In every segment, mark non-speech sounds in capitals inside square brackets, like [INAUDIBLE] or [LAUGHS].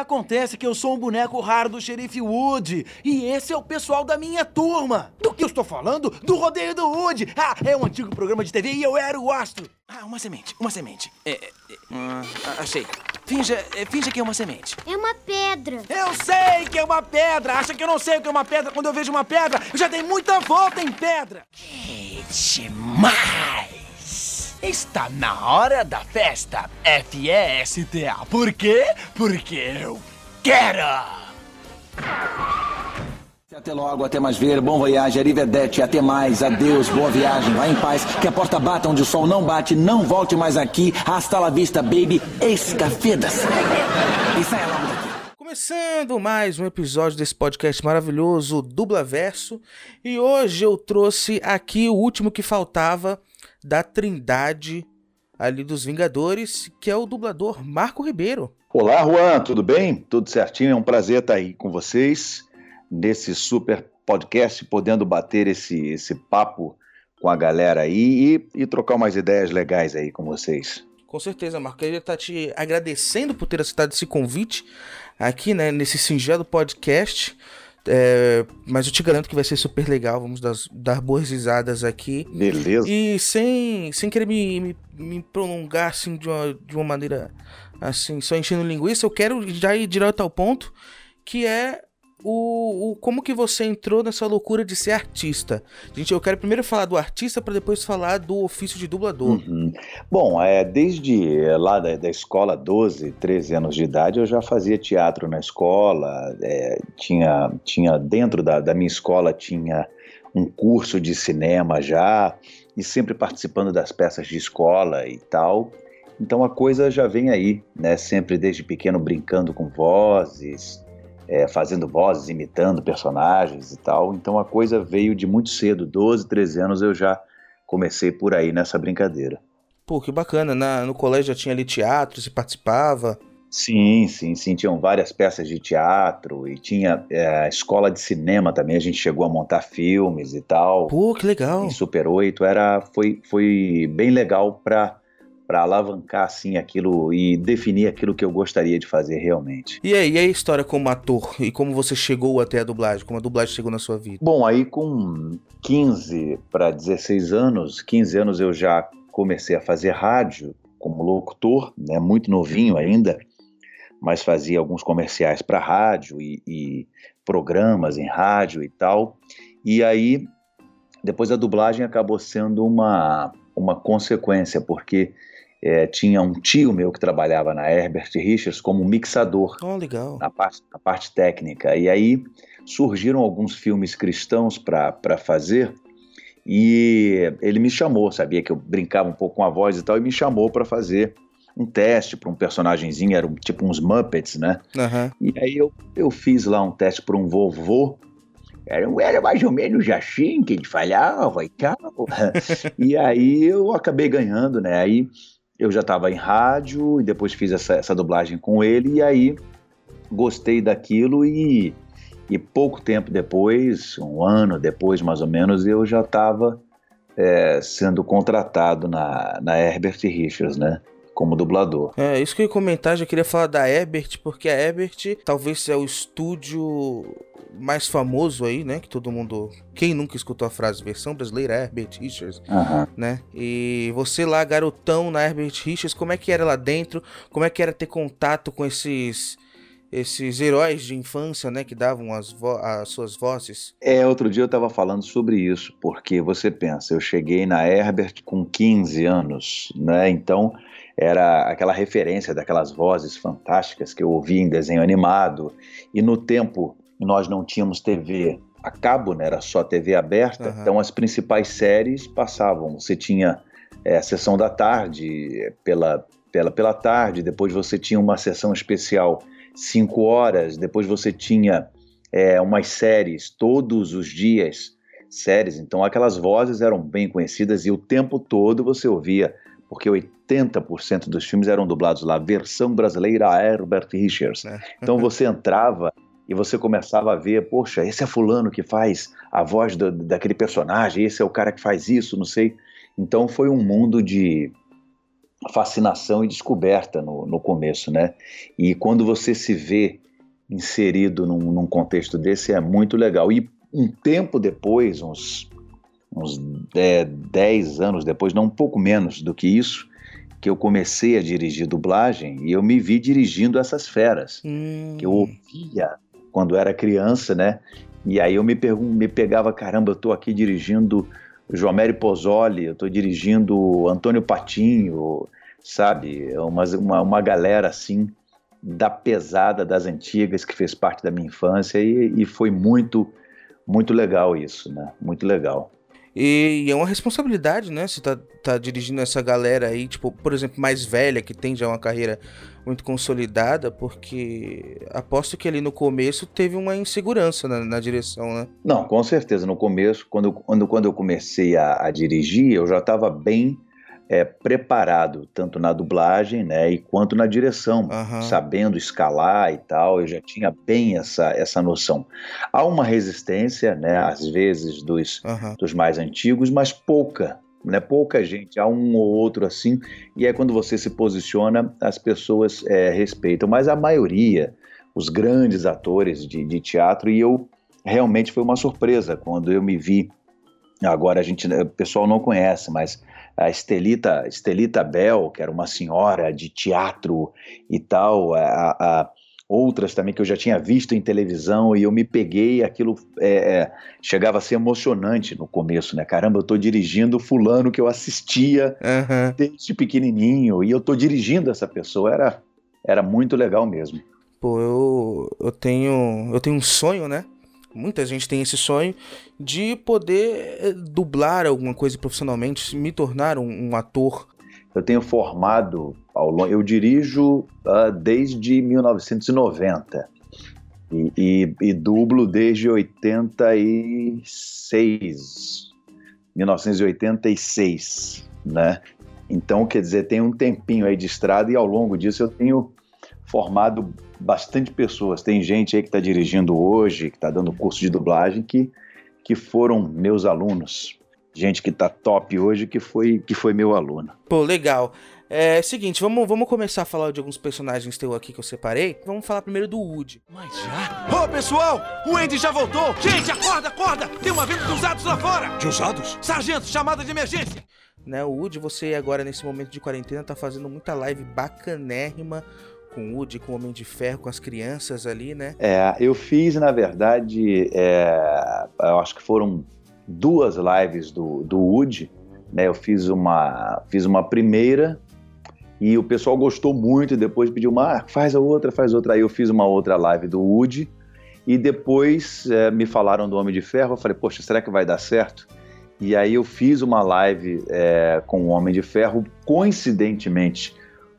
acontece que eu sou um boneco raro do xerife Wood. E esse é o pessoal da minha turma. Do que eu estou falando? Do rodeio do Wood. Ah, é um antigo programa de TV e eu era o astro. Ah, uma semente, uma semente. É, é, ah, achei. Finja, é, finja que é uma semente. É uma pedra. Eu sei que é uma pedra. Acha que eu não sei o que é uma pedra quando eu vejo uma pedra? Eu já dei muita volta em pedra. Que demais! Está na hora da festa F-E-S-T-A. Por quê? Porque eu quero! Até logo, até mais ver, bom voyage, arrivederci, até mais, adeus, boa viagem, vá em paz, que a porta bata onde o sol não bate, não volte mais aqui, hasta la vista, baby, escafedas. E saia logo daqui. Começando mais um episódio desse podcast maravilhoso, Dubla Verso, e hoje eu trouxe aqui o último que faltava da trindade ali dos Vingadores, que é o dublador Marco Ribeiro. Olá, Juan, tudo bem? Tudo certinho? É um prazer estar aí com vocês nesse super podcast, podendo bater esse, esse papo com a galera aí e, e trocar umas ideias legais aí com vocês. Com certeza, Marco. Eu ia estar te agradecendo por ter aceitado esse convite aqui, né, nesse singelo podcast. É, mas eu te garanto que vai ser super legal. Vamos dar, dar boas risadas aqui. Beleza. E sem, sem querer me, me, me, prolongar assim de uma, de uma maneira assim, só enchendo linguiça, eu quero já ir direto ao ponto, que é o, o, como que você entrou nessa loucura de ser artista. Gente, eu quero primeiro falar do artista para depois falar do ofício de dublador. Uhum. Bom, é, desde lá da, da, escola, 12, 13 anos de idade, eu já fazia teatro na escola. É, tinha, tinha dentro da, da minha escola tinha um curso de cinema já e sempre participando das peças de escola e tal. Então a coisa já vem aí, né? Sempre desde pequeno brincando com vozes, é, fazendo vozes, imitando personagens e tal. Então a coisa veio de muito cedo, 12, 13 anos eu já comecei por aí nessa brincadeira. Pô, que bacana. Na, no colégio já tinha ali teatro, se participava? Sim, sim, sim. Tinham várias peças de teatro e tinha é, escola de cinema também. A gente chegou a montar filmes e tal. Pô, que legal. Em Super 8 era, foi, foi bem legal para para alavancar assim aquilo e definir aquilo que eu gostaria de fazer realmente. E aí, e a história como ator e como você chegou até a dublagem, como a dublagem chegou na sua vida? Bom, aí com 15 para 16 anos, 15 anos eu já comecei a fazer rádio como locutor, né, muito novinho ainda, mas fazia alguns comerciais para rádio e, e programas em rádio e tal. E aí, depois a dublagem acabou sendo uma, uma consequência, porque é, tinha um tio meu que trabalhava na Herbert Richards como mixador. Oh, legal. Na parte, na parte técnica. E aí surgiram alguns filmes cristãos para fazer. E ele me chamou, sabia que eu brincava um pouco com a voz e tal, e me chamou para fazer um teste para um personagemzinho, era um, tipo uns Muppets, né? Uhum. E aí eu, eu fiz lá um teste para um vovô, era, era mais ou menos assim que ele falhava e tal. [LAUGHS] e aí eu acabei ganhando, né? Aí eu já estava em rádio e depois fiz essa, essa dublagem com ele e aí gostei daquilo e, e pouco tempo depois, um ano depois mais ou menos, eu já estava é, sendo contratado na, na Herbert Richards, né? Como dublador. É, isso que eu ia comentar, já queria falar da Herbert, porque a Herbert talvez é o estúdio mais famoso aí, né? Que todo mundo. Quem nunca escutou a frase versão brasileira Herbert Richards, uhum. né? E você lá, garotão na Herbert Richards, como é que era lá dentro? Como é que era ter contato com esses esses heróis de infância, né, que davam as, as suas vozes? É, outro dia eu estava falando sobre isso, porque você pensa, eu cheguei na Herbert com 15 anos, né? Então, era aquela referência daquelas vozes fantásticas que eu ouvia em desenho animado. E no tempo nós não tínhamos TV a cabo, né? era só TV aberta, uhum. então as principais séries passavam. Você tinha é, a sessão da tarde pela, pela, pela tarde, depois você tinha uma sessão especial 5 horas, depois você tinha é, umas séries todos os dias, séries, então aquelas vozes eram bem conhecidas e o tempo todo você ouvia porque 80% dos filmes eram dublados lá, versão brasileira Herbert Richards. É. Então você entrava e você começava a ver, poxa, esse é fulano que faz a voz do, daquele personagem, esse é o cara que faz isso, não sei. Então foi um mundo de, fascinação e descoberta no, no começo, né? E quando você se vê inserido num, num, contexto desse é muito legal. E um tempo depois, uns, uns 10 anos depois, não um pouco menos do que isso, que eu comecei a dirigir dublagem e eu me vi dirigindo essas feras hum. que eu ouvia quando era criança, né? E aí eu me, me pegava, caramba, eu tô aqui dirigindo Joamere Pozzoli, eu tô dirigindo Antônio Patinho, sabe? Uma, uma, uma galera assim da pesada das antigas que fez parte da minha infância e, e foi muito, muito legal isso, né? Muito legal. E, e, é uma responsabilidade, né? Você tá, tá dirigindo essa galera aí, tipo, por exemplo, mais velha, que tem já uma carreira muito consolidada, porque aposto que ali no começo teve uma insegurança na, na direção, né? Não, com certeza. No começo, quando, quando, quando eu comecei a, a dirigir, eu já estava bem é, preparado, tanto na dublagem, né, e quanto na direção, uhum. sabendo escalar e tal, eu já tinha bem essa, essa noção. Há uma resistência, né, às vezes, dos, uhum. dos mais antigos, mas pouca, né, pouca gente, há um ou outro assim, e é quando você se posiciona, as pessoas é, respeitam, mas a maioria, os grandes atores de, de teatro, e eu realmente foi uma surpresa quando eu me vi, agora a gente, o pessoal não conhece, mas a Estelita, Estelita Bell, que era uma senhora de teatro e tal, a, a, outras também que eu já tinha visto em televisão e eu me peguei, aquilo é, é, chegava a ser emocionante no começo, né? Caramba, eu tô dirigindo fulano que eu assistia uhum. desde pequenininho e eu tô dirigindo essa pessoa, era, era muito legal mesmo. Pô, eu, eu tenho eu tenho um sonho, né? Muita gente tem esse sonho de poder eh, dublar alguma coisa profissionalmente, me tornar um, um ator. Eu tenho formado ao longo, eu dirijo uh, desde 1990 e, e, e dublo desde 86, 1986, né? Então, quer dizer, tem um tempinho aí de estrada e ao longo disso eu tenho formado bastante pessoas. Tem gente aí que está dirigindo hoje, que está dando curso de dublagem, que, que foram meus alunos. Gente que está top hoje, que foi, que foi meu aluno. Pô, legal. É seguinte, vamos, vamos começar a falar de alguns personagens teu aqui que eu separei. Vamos falar primeiro do Woody. Mas já? Ô, oh, pessoal! O Andy já voltou! Gente, acorda, acorda! Tem uma venda de usados lá fora! De usados? Sargento, chamada de emergência! Né, o Woody, você agora nesse momento de quarentena tá fazendo muita live bacanérrima com o Woody, com o Homem de Ferro, com as crianças ali, né? É, eu fiz, na verdade, é, eu acho que foram duas lives do, do Woody, né? Eu fiz uma, fiz uma primeira e o pessoal gostou muito e depois pediu uma, ah, faz a outra, faz outra. Aí eu fiz uma outra live do Woody e depois é, me falaram do Homem de Ferro. Eu falei, poxa, será que vai dar certo? E aí eu fiz uma live é, com o Homem de Ferro, coincidentemente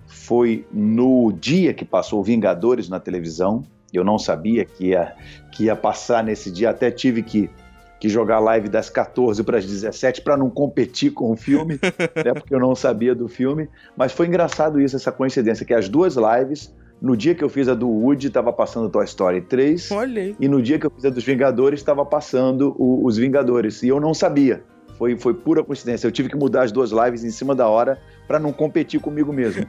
foi no dia que passou Vingadores na televisão. Eu não sabia que ia, que ia passar nesse dia, até tive que, que jogar live das 14 para as 17 para não competir com o filme, [LAUGHS] né, porque eu não sabia do filme. Mas foi engraçado isso, essa coincidência, que as duas lives, no dia que eu fiz a do Woody, estava passando Toy Story 3. Olhei. E no dia que eu fiz a dos Vingadores, estava passando o, os Vingadores. E eu não sabia. Foi, foi pura coincidência. Eu tive que mudar as duas lives em cima da hora para não competir comigo mesmo.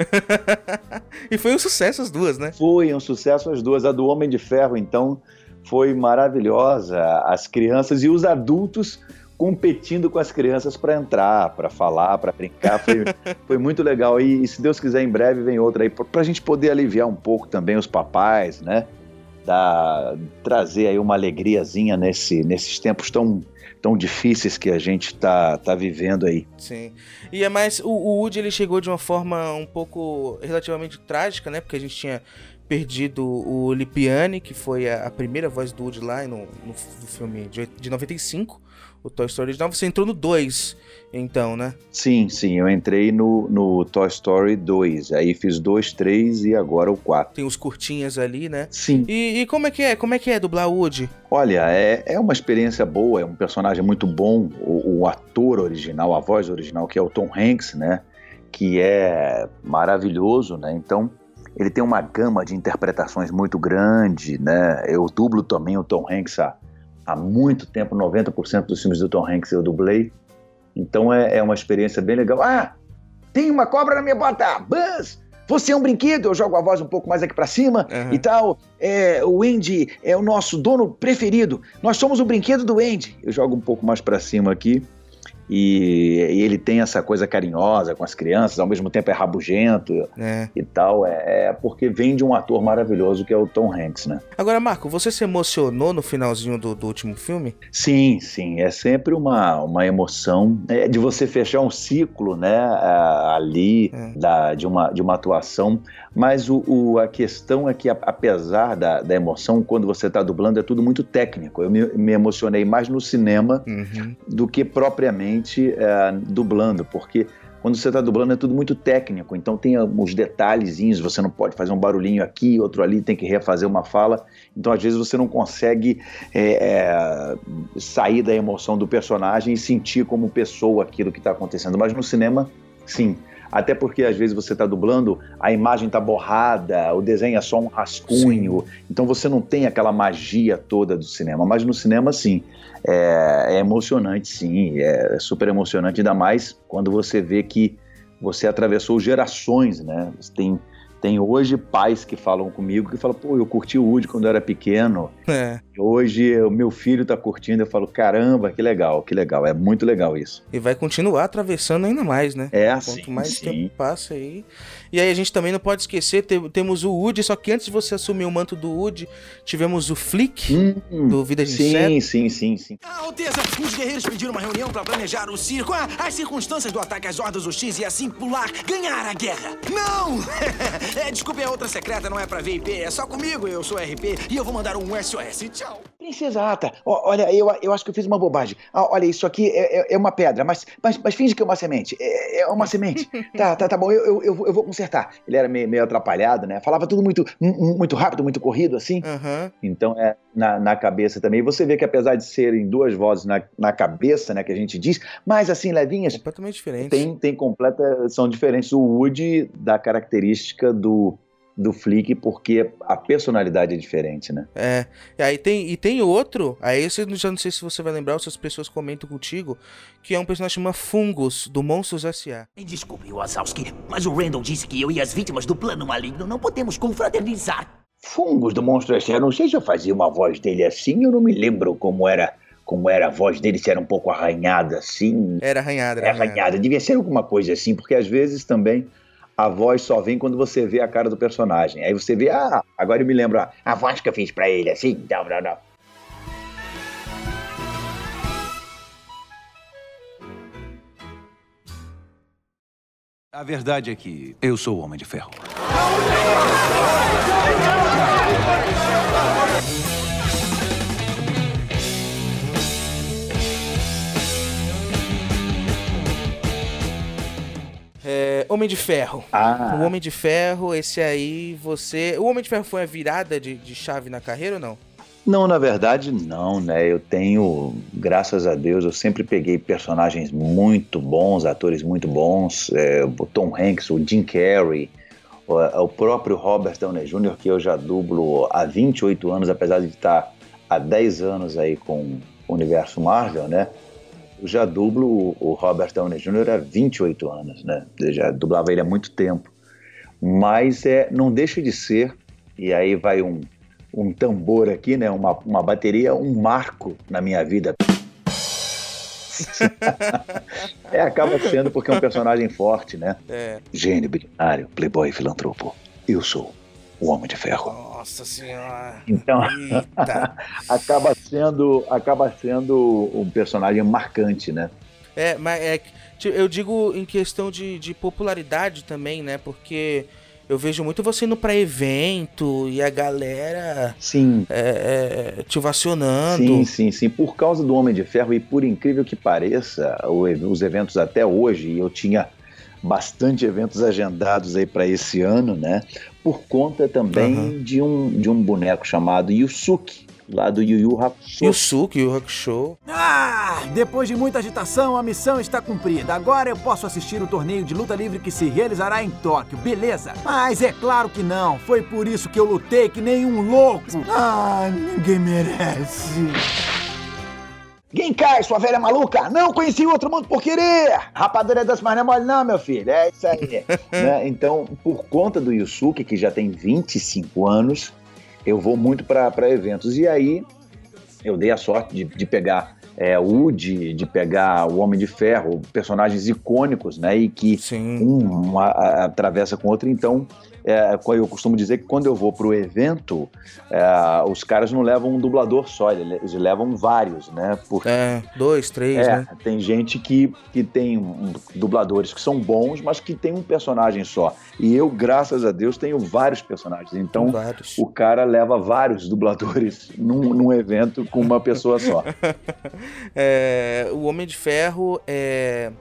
[LAUGHS] e foi um sucesso as duas, né? Foi um sucesso as duas. A do Homem de Ferro, então, foi maravilhosa. As crianças e os adultos competindo com as crianças para entrar, para falar, para brincar. Foi, [LAUGHS] foi muito legal. E, e, se Deus quiser, em breve vem outra aí, para a gente poder aliviar um pouco também os papais, né? Da, trazer aí uma alegriazinha nesse, nesses tempos tão tão difíceis que a gente está tá vivendo aí. Sim. E é mais, o, o Woody ele chegou de uma forma um pouco relativamente trágica, né? Porque a gente tinha perdido o Lipiani, que foi a, a primeira voz do Woody lá no, no, no filme de, de 95 o Toy Story original. Você entrou no 2, então, né? Sim, sim. Eu entrei no, no Toy Story 2. Aí fiz 2, 3 e agora o 4. Tem os curtinhas ali, né? Sim. E, e, como é que é? Como é que é dublar o Woody? Olha, é, é uma experiência boa, é um personagem muito bom. O, o ator original, a voz original, que é o Tom Hanks, né? Que é maravilhoso, né? Então, ele tem uma gama de interpretações muito grande, né? Eu dublo também o Tom Hanks há há muito tempo, 90% dos filmes do Tom Hanks eu dublei. Então é, é uma experiência bem legal. Ah, tem uma cobra na minha bota! Buzz! Você é um brinquedo, eu jogo a voz um pouco mais aqui para cima uhum. e tal. É, o Andy é o nosso dono preferido. Nós somos o brinquedo do Andy. Eu jogo um pouco mais para cima aqui. E, e, ele tem essa coisa carinhosa com as crianças, ao mesmo tempo é rabugento é. e tal. É, é, porque vem de um ator maravilhoso que é o Tom Hanks, né? Agora, Marco, você se emocionou no finalzinho do, do último filme? Sim, sim. É sempre uma, uma emoção é, de você fechar um ciclo, né? ali é. da, de, uma, de uma atuação. Mas o, o, a questão é que, apesar da, da emoção, quando você está dublando, é tudo muito técnico. Eu me, me emocionei mais no cinema uhum. do que propriamente é, dublando, porque quando você está dublando é tudo muito técnico, então tem os detalhezinhos, você não pode fazer um barulhinho aqui, outro ali, tem que refazer uma fala, então às vezes você não consegue é, é, sair da emoção do personagem e sentir como pessoa aquilo que está acontecendo, mas no cinema, sim, até porque às vezes você está dublando, a imagem está borrada, o desenho é só um rascunho, sim. então você não tem aquela magia toda do cinema. Mas no cinema, sim, é, é emocionante, sim, é super emocionante, ainda mais quando você vê que você atravessou gerações, né? Você tem tem hoje pais que falam comigo que falam, pô, eu curti o Woody quando eu era pequeno. É. Hoje o meu filho tá curtindo, eu falo, caramba, que legal, que legal. É muito legal isso. E vai continuar atravessando ainda mais, né? É, Quanto sim, mais sim. tempo passa aí. E aí a gente também não pode esquecer, temos o Woody, só que antes de você assumir o manto do Woody, tivemos o Flick, hum, do Vida de Sim, Inseto. sim, sim, sim. Ah, Alteza, os guerreiros pediram uma reunião para planejar o circo, ah, as circunstâncias do ataque às hordas X e assim pular, ganhar a guerra. Não! [LAUGHS] é, desculpe, é outra secreta, não é pra VIP, é só comigo, eu sou RP e eu vou mandar um SOS. Tchau. Princesa Ata, olha, eu, eu acho que eu fiz uma bobagem. Ah, olha, isso aqui é, é, é, uma pedra, mas, mas, mas finge que é uma semente. É, é uma semente. [LAUGHS] tá, tá, tá bom, eu, eu, eu vou consertar. Ele era meio, meio atrapalhado, né? Falava tudo muito, muito rápido, muito corrido, assim. Uhum. Então, é, na, na cabeça também. Você vê que apesar de serem duas vozes na, na cabeça, né, que a gente diz, mas assim, levinhas. Completamente diferentes. Tem, tem completa. São diferentes. O Woody da característica do do Flick porque a personalidade é diferente, né? É. E aí tem, e tem outro, aí esse eu já não sei se você vai lembrar ou se as pessoas comentam contigo, que é um personagem chamado Fungus, do Monstros S.A. Desculpe, Wazowski, mas o Randall disse que eu e as vítimas do plano maligno não podemos confraternizar. Fungos do Monstro S.A., não sei se eu fazia uma voz dele assim, eu não me lembro como era como era a voz dele, se era um pouco arranhada assim. Era arranhada, era arranhada. arranhada. Devia ser alguma coisa assim, porque às vezes também a voz só vem quando você vê a cara do personagem. Aí você vê, ah, agora eu me lembro, a voz que eu fiz para ele, assim, não, não. A verdade é que eu sou o Homem de Ferro. É, Homem de Ferro. Ah. O Homem de Ferro, esse aí, você. O Homem de Ferro foi a virada de, de chave na carreira ou não? Não, na verdade, não, né? Eu tenho, graças a Deus, eu sempre peguei personagens muito bons, atores muito bons, é, o Tom Hanks, o Jim Carrey, o, o, próprio Robert Downey Jr., que eu já dublo há 28 anos, apesar de estar há 10 anos aí com o universo Marvel, né? Eu já dublo o Robert Downey Jr. há 28 anos, né? Eu já dublava ele há muito tempo. Mas é, não deixa de ser, e aí vai um, um tambor aqui, né? Uma, uma bateria, um marco na minha vida. [LAUGHS] é, acaba sendo porque é um personagem forte, né? É. Gênio, bilionário, playboy, filantropo. Eu sou o Homem de Ferro. Nossa Senhora. Então, [LAUGHS] acaba sendo acaba sendo um personagem marcante, né? É, mas é, eu digo em questão de, de popularidade também, né? Porque eu vejo muito você indo para evento e a galera sim. É, é, te ovacionando. Sim, sim, sim. Por causa do Homem de Ferro, e por incrível que pareça, os eventos até hoje, eu tinha bastante eventos agendados aí para esse ano, né? Por conta também uhum. de, um, de um boneco chamado Yusuke, lá do Yu Yu Hakusho. Yusuke, Yu Hakusho. Ah, depois de muita agitação, a missão está cumprida. Agora eu posso assistir o torneio de luta livre que se realizará em Tóquio, beleza? Mas é claro que não. Foi por isso que eu lutei que nem um louco. Ah, ninguém merece. Quem cai, sua velha maluca? Não conheci outro mundo por querer! Rapadura das mais não é mole não, meu filho. É isso aí. [LAUGHS] né? Então, por conta do Yusuke, que já tem 25 anos, eu vou muito para eventos. E aí, eu dei a sorte de, de pegar é, Woody, de pegar o Homem de Ferro, personagens icônicos, né? E que Sim. um a- a- atravessa com o outro. Então, é, eu costumo dizer que quando eu vou pro evento, é, os caras não levam um dublador só, eles levam vários, né? Porque É, dois, três, é, né? tem gente que, que tem dubladores que são bons, mas que tem um personagem só. E eu, graças a Deus, tenho vários personagens. Então, vários. o cara leva vários dubladores [LAUGHS] num, num evento com uma pessoa só. [LAUGHS] É, o Homem de Ferro é,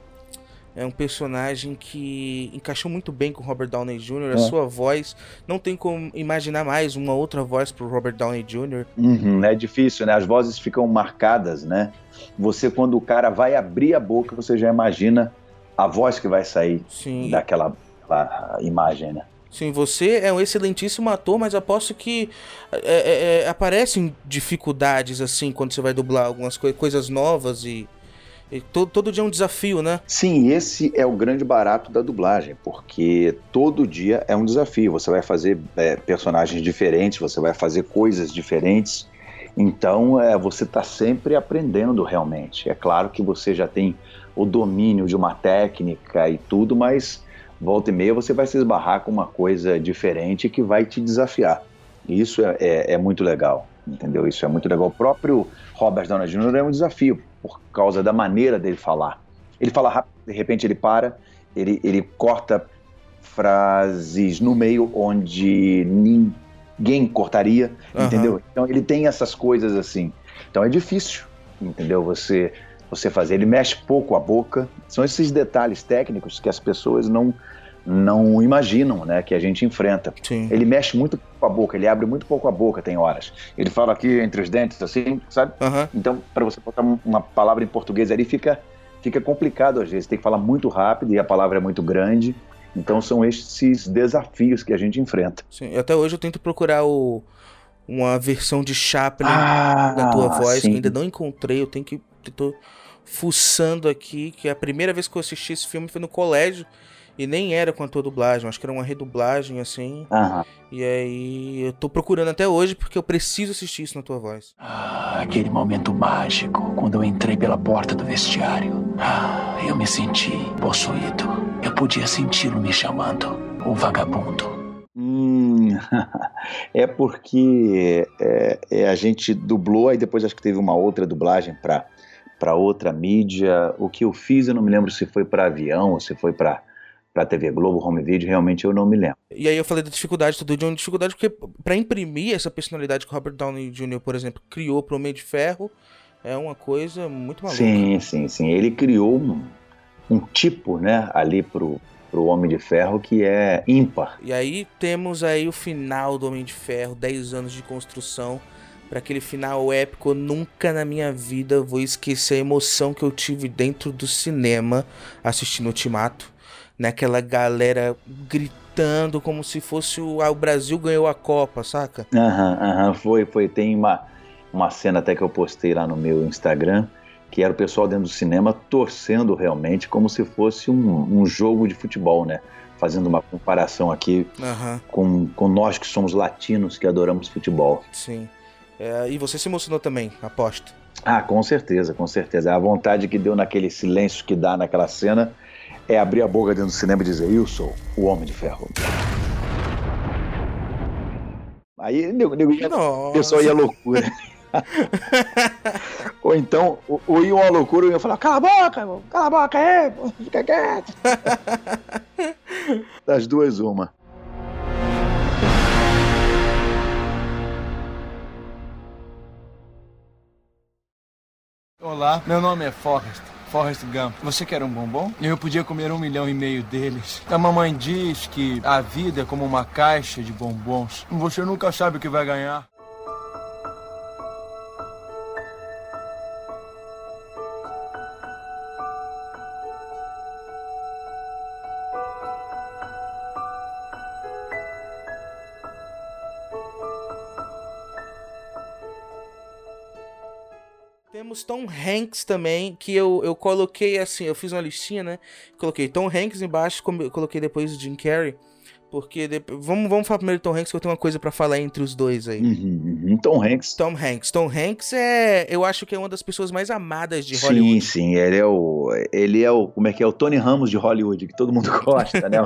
é um personagem que encaixou muito bem com o Robert Downey Jr. A É. sua voz, não tem como imaginar mais uma outra voz pro Robert Downey Jr. Uhum, é difícil, né? As vozes ficam marcadas, né? Você, quando o cara vai abrir a boca, você já imagina a voz que vai sair Sim, daquela imagem, né? sim, você é um excelentíssimo ator, mas aposto que é, é, é, aparecem dificuldades assim quando você vai dublar algumas coi- coisas novas e, e to- todo dia é um desafio, né? Sim, esse é o grande barato da dublagem, porque todo dia é um desafio. Você vai fazer é, personagens diferentes, você vai fazer coisas diferentes. Então, é, você está sempre aprendendo realmente. É claro que você já tem o domínio de uma técnica e tudo, mas volta e meia você vai se esbarrar com uma coisa diferente que vai te desafiar. Isso é, é- é muito legal, entendeu? Isso é muito legal. O próprio Robert Downey Jr. é um desafio por causa da maneira dele falar. Ele fala rápido, de repente ele para, ele, ele corta frases no meio onde ninguém cortaria, Aham. entendeu? Então ele tem essas coisas assim. Então é difícil, entendeu? Você você fazer. Ele mexe pouco a boca. São esses detalhes técnicos que as pessoas não não imaginam, né, que a gente enfrenta. Sim. Ele mexe muito pouco a boca, ele abre muito pouco a boca, tem horas. Ele fala aqui entre os dentes, assim, sabe? Aham. Então, para você botar um- uma palavra em português ali, fica, fica complicado às vezes. Tem que falar muito rápido e a palavra é muito grande. Então, são esses desafios que a gente enfrenta. Sim, até hoje eu tento procurar o, uma versão de Chaplin da tua voz, Ah, sim. que ainda não encontrei, eu tenho que. Tô fuçando aqui, que a primeira vez que eu assisti esse filme foi no colégio. E nem era com a tua dublagem, acho que era uma redublagem, assim. Aham. E aí eu tô procurando até hoje porque eu preciso assistir isso na tua voz. Ah, aquele momento mágico, quando eu entrei pela porta do vestiário. Ah, eu me senti possuído. Eu podia senti-lo me chamando. O vagabundo. Hum, [LAUGHS] é porque é, é, a gente dublou, aí depois acho que teve uma outra dublagem para para outra mídia. O que eu fiz, eu não me lembro se foi para avião ou se foi para para TV Globo, Home Video, realmente eu não me lembro. E aí eu falei da dificuldade, tudo de uma dificuldade, porque pra imprimir essa personalidade que o Robert Downey Jr., por exemplo, criou pro Homem de Ferro, é uma coisa muito maluca. Sim, sim, sim. Ele criou um, um tipo, né, ali pro, pro Homem de Ferro que é ímpar. E aí temos aí o final do Homem de Ferro, 10 anos de construção, para aquele final épico. Eu nunca na minha vida vou esquecer a emoção que eu tive dentro do cinema assistindo Ultimato, naquela galera gritando como se fosse o, ah, o Brasil ganhou a Copa, saca? Aham, aham, foi, foi. Tem uma, uma cena até que eu postei lá no meu Instagram, que era o pessoal dentro do cinema torcendo realmente como se fosse um, um jogo de futebol, né? Fazendo uma comparação aqui Aham, com, com nós que somos latinos que adoramos futebol. sim. É, e você se emocionou também, aposto. Ah, com certeza, com certeza. A vontade que deu naquele silêncio que dá naquela cena é abrir a boca dentro do cinema e dizer: Eu sou o Homem de Ferro. Aí nego, nego, ia- o pessoal ia loucura. [LAUGHS] ou então, ou, ou ia uma loucura ou ia falar: Cala a boca, irmão, cala a boca aí, pô, fica quieto. [LAUGHS] Das duas, uma. Olá, meu nome é Forrest. Forrest Gump. Você quer um bombom? Eu podia comer um milhão e meio deles. A mamãe diz que a vida é como uma caixa de bombons. Você nunca sabe o que vai ganhar. Temos Tom Hanks também, que eu, eu coloquei assim, eu fiz uma listinha, né? Coloquei Tom Hanks embaixo, coloquei depois o Jim Carrey. Porque depois, vamos, vamos falar primeiro Tom Hanks, que eu tenho uma coisa para falar entre os dois aí. Uhum, uhum. Tom Hanks. Tom Hanks. Tom Hanks é, eu acho que é uma das pessoas mais amadas de Hollywood. Sim, sim, ele é o, ele é o, como é que é, o Tony Ramos de Hollywood, que todo mundo [LAUGHS] gosta, né?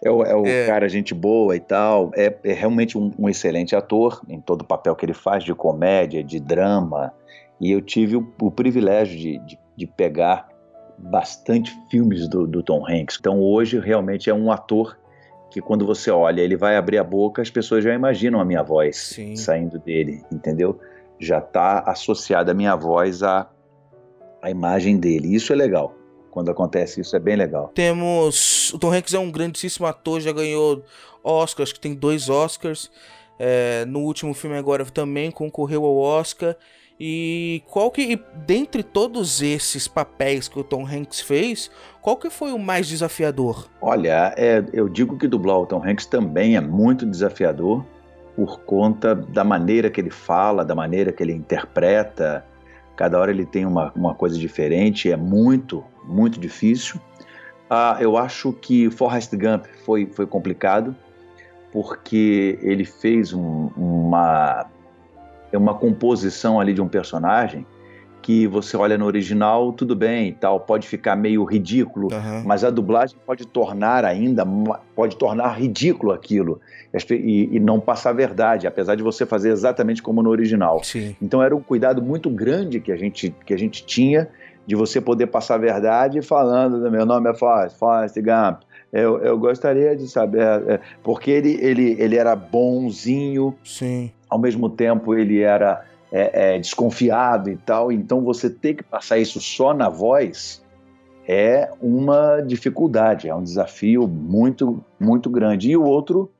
é o, é o é. cara gente boa e tal. É, é realmente um, um, excelente ator em todo o papel que ele faz de comédia, de drama. E eu tive o, o privilégio de, de, de pegar bastante filmes do, do Tom Hanks. Então hoje realmente é um ator que quando você olha, ele vai abrir a boca, as pessoas já imaginam a minha voz Sim. saindo dele, entendeu? Já está associada a minha voz à, à imagem dele. Isso é legal. Quando acontece isso, é bem legal. Temos. O Tom Hanks é um grandíssimo ator, já ganhou Oscars, que tem dois Oscars. É, no último filme agora também concorreu ao Oscar. E qual que, dentre todos esses papéis que o Tom Hanks fez, qual que foi o mais desafiador? Olha, é, eu digo que dublar o Tom Hanks também é muito desafiador por conta da maneira que ele fala, da maneira que ele interpreta. Cada hora ele tem uma, uma coisa diferente, é muito, muito difícil. Ah, eu acho que Forrest Gump foi, foi complicado, porque ele fez um, uma uma composição ali de um personagem que você olha no original, tudo bem e tal, pode ficar meio ridículo, uhum. mas a dublagem pode tornar ainda, pode tornar ridículo aquilo e, e, não passar a verdade, apesar de você fazer exatamente como no original. Sim. Então era um cuidado muito grande que a gente, que a gente tinha de você poder passar a verdade falando, meu nome é Forrest, Forrest Gump, eu, eu gostaria de saber, é, porque ele, ele, ele era bonzinho, Sim. Ao mesmo tempo ele era é, é, desconfiado e tal, então você ter que passar isso só na voz é uma dificuldade, é um desafio muito, muito grande. E o outro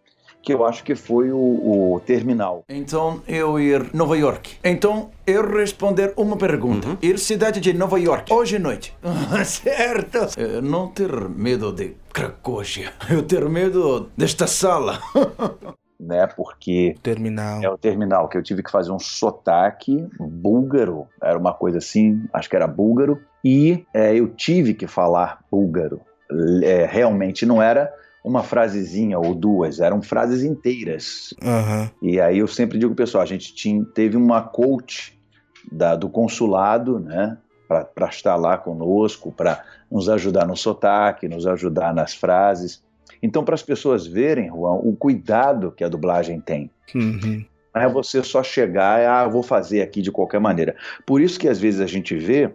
que eu acho que foi o, o terminal. Então eu ir Nova York. Então eu responder uma pergunta. Uhum. Ir cidade de Nova York hoje à noite. [LAUGHS] certo. Eu não ter medo de Cracóvia. Eu ter medo desta sala. [LAUGHS] né? Porque terminal. é o terminal que eu tive que fazer um sotaque búlgaro, era uma coisa assim, acho que era búlgaro, e é, eu tive que falar búlgaro. É, realmente não era uma frasezinha ou duas, eram frases inteiras. Uhum. E aí eu sempre digo, pessoal, a gente tinha, teve uma coach da, do consulado, né? Para estar lá conosco, para nos ajudar no sotaque, nos ajudar nas frases. Então, para as pessoas verem, Juan, o cuidado que a dublagem tem. Uhum. Não é você só chegar e, ah, vou fazer aqui de qualquer maneira. Por isso que às vezes a gente vê,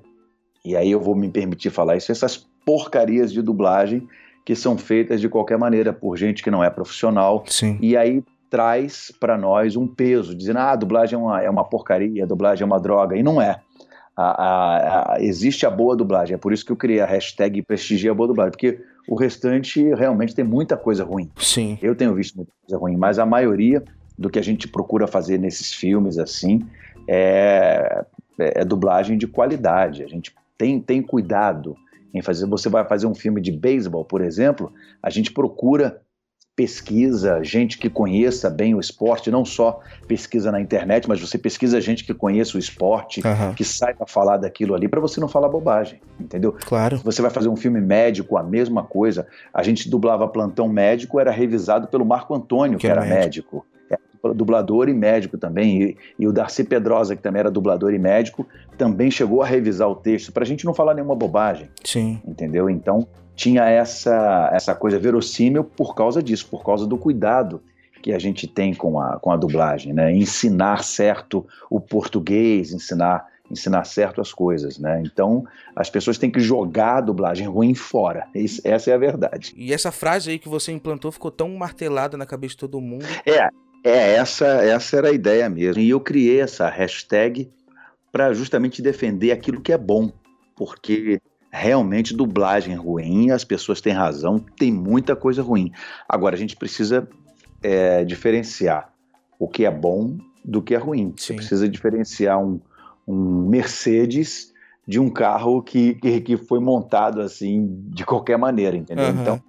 e aí eu vou me permitir falar isso, essas porcarias de dublagem que são feitas de qualquer maneira por gente que não é profissional. Sim. E aí traz para nós um peso, dizendo, ah, a dublagem é uma, é uma porcaria, a dublagem é uma droga. E não é. A, a, a, existe a boa dublagem, é por isso que eu criei a hashtag prestigia a boa dublagem, porque o restante realmente tem muita coisa ruim. Sim. Eu tenho visto muita coisa ruim, mas a maioria do que a gente procura fazer nesses filmes assim é, é, é dublagem de qualidade. A gente tem, tem cuidado em fazer. Você vai fazer um filme de beisebol, por exemplo, a gente procura pesquisa, gente que conheça bem o esporte, não só pesquisa na internet, mas você pesquisa gente que conheça o esporte, uhum. que saiba falar daquilo ali, para você não falar bobagem, entendeu? Claro. Você vai fazer um filme médico, a mesma coisa. A gente dublava plantão médico, era revisado pelo Marco Antônio, que, que é era médico. médico dublador e médico também, e, e, o Darcy Pedrosa, que também era dublador e médico, também chegou a revisar o texto, para a gente não falar nenhuma bobagem. Sim. Entendeu? Então, tinha essa, essa coisa verossímil por causa disso, por causa do cuidado que a gente tem com a, com a dublagem, né? Ensinar certo o português, ensinar ensinar certo as coisas, né? Então, as pessoas têm que jogar a dublagem ruim fora. Isso, essa é a verdade. E essa frase aí que você implantou ficou tão martelada na cabeça de todo mundo. É, é, essa, essa era a ideia mesmo. E eu criei essa hashtag para justamente defender aquilo que é bom, porque realmente dublagem ruim, as pessoas têm razão, tem muita coisa ruim. Agora a gente precisa é, diferenciar o que é bom do que é ruim. Sim. Você precisa diferenciar um, um Mercedes de um carro que, que, que, foi montado assim de qualquer maneira, entendeu? Uhum. Então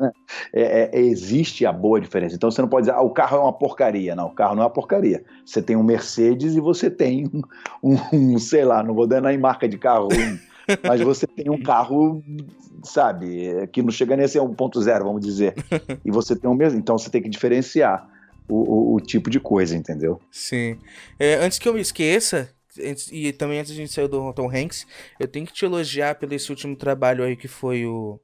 é, é, existe a boa diferença. Então você não pode dizer, ah, o carro é uma porcaria. Não, o carro não é uma porcaria. Você tem um Mercedes e você tem um, um, um sei lá, não vou dar nem marca de carro ruim, [LAUGHS] mas você tem um carro, sabe, que não chega nem a ser 1.0, vamos dizer. E você tem um mesmo. Então você tem que diferenciar. O, o, o tipo de coisa, entendeu? Sim. É, antes que eu me esqueça, e também antes de a gente sair do Tom Hanks, eu tenho que te elogiar pelo esse último trabalho aí que foi o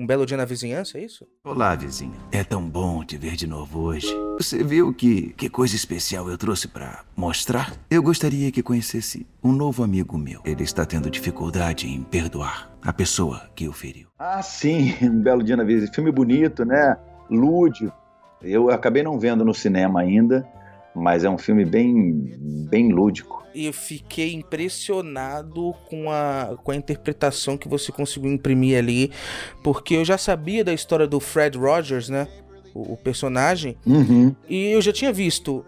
Um Belo Dia na Vizinhança, é isso? Olá, vizinha. É tão bom te ver de novo hoje. Você viu que, que coisa especial eu trouxe para mostrar? Eu gostaria que conhecesse um novo amigo meu. Ele está tendo dificuldade em perdoar a pessoa que o feriu. Ah, sim. [LAUGHS] Um Belo Dia na Vizinhança. Filme bonito, né? Lúdico. Eu acabei não vendo no cinema ainda, mas é um filme bem, bem lúdico e eu fiquei impressionado com a, com a interpretação que você conseguiu imprimir ali, porque eu já sabia da história do Fred Rogers, né? O, o personagem, uhum. e eu já tinha visto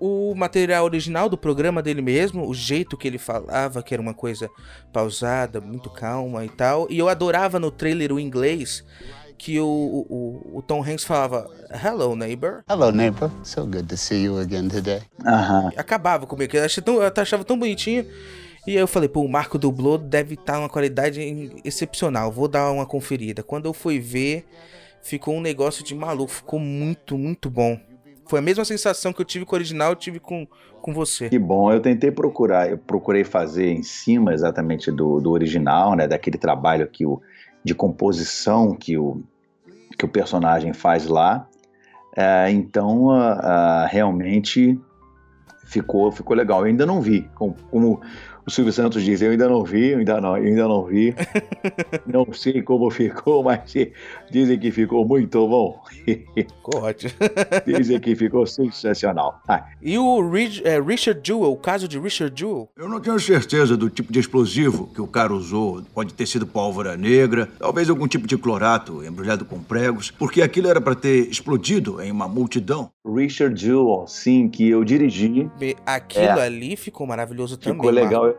o material original do programa dele mesmo, o jeito que ele falava, que era uma coisa pausada, muito calma e tal, e eu adorava no trailer o inglês que o, o, o, Tom Hanks falava Hello, neighbor. Hello, neighbor. So good to see you again today. Uhum. Acabava comigo, eu, achei tão, eu achava tão bonitinho. E aí eu falei, pô, o Marco dublou deve estar tá uma qualidade excepcional, vou dar uma conferida. Quando eu fui ver, ficou um negócio de maluco, ficou muito, muito bom. Foi a mesma sensação que eu tive com o original, eu tive com, com você. Que bom, eu tentei procurar, eu procurei fazer em cima exatamente do, do original, né, daquele trabalho que o de composição que o, que o personagem faz lá. É, então, realmente ficou, ficou legal. Eu ainda não vi, como, como o Silvio Santos diz, eu ainda não vi, eu ainda não, eu ainda não vi. [LAUGHS] não sei como ficou, mas dizem que ficou muito bom. Ficou ótimo. [LAUGHS] dizem que ficou sensacional. Ah. E o Rich, é, Richard Jewell, o caso de Richard Jewell? Eu não tenho certeza do tipo de explosivo que o cara usou. Pode ter sido pólvora negra, talvez algum tipo de clorato embrulhado com pregos, porque aquilo era para ter explodido em uma multidão. Richard Jewell, sim, que eu dirigi. Aquilo é. ali ficou maravilhoso também. Ficou legal.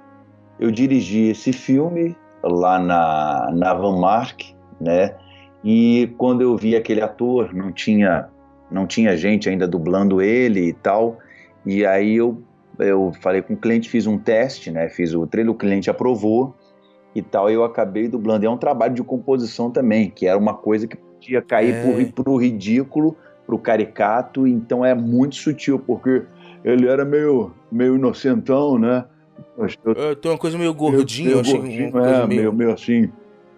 Eu dirigi esse filme lá na, na Van Mark, né? E quando eu vi aquele ator, não tinha não tinha gente ainda dublando ele e tal. E aí eu eu falei com o cliente, fiz um teste, né? Fiz o trailer, o cliente aprovou e tal. E eu acabei dublando. É um trabalho de composição também, que era uma coisa que podia cair é. pro, o ridículo, pro caricato. Então é muito sutil, porque ele era meio, meio inocentão, né? Eu, é, tem uma coisa meio gordinho, eu, achei gordinho, é, meio... meio... meio assim,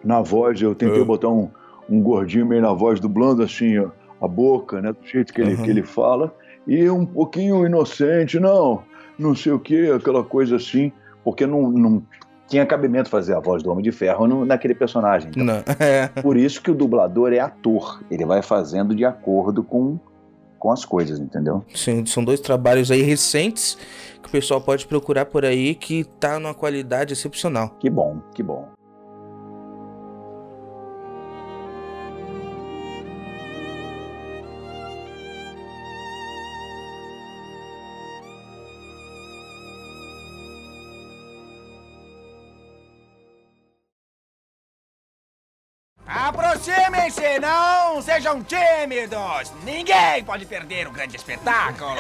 na voz, eu tentei é. botar um, um gordinho meio na voz, dublando assim ó, a boca, né, do jeito que ele, uhum. que ele fala, e um pouquinho inocente, não, não sei o que, aquela coisa assim, porque não, não tinha cabimento fazer a voz do Homem de Ferro no, naquele personagem. Então, não. [LAUGHS] É. Por isso que o dublador é ator, ele vai fazendo de acordo com com as coisas, entendeu? Sim, são dois trabalhos aí recentes que o pessoal pode procurar por aí que tá numa qualidade excepcional. Que bom, que bom. Aproximem-se, não sejam tímidos. Ninguém pode perder o grande espetáculo.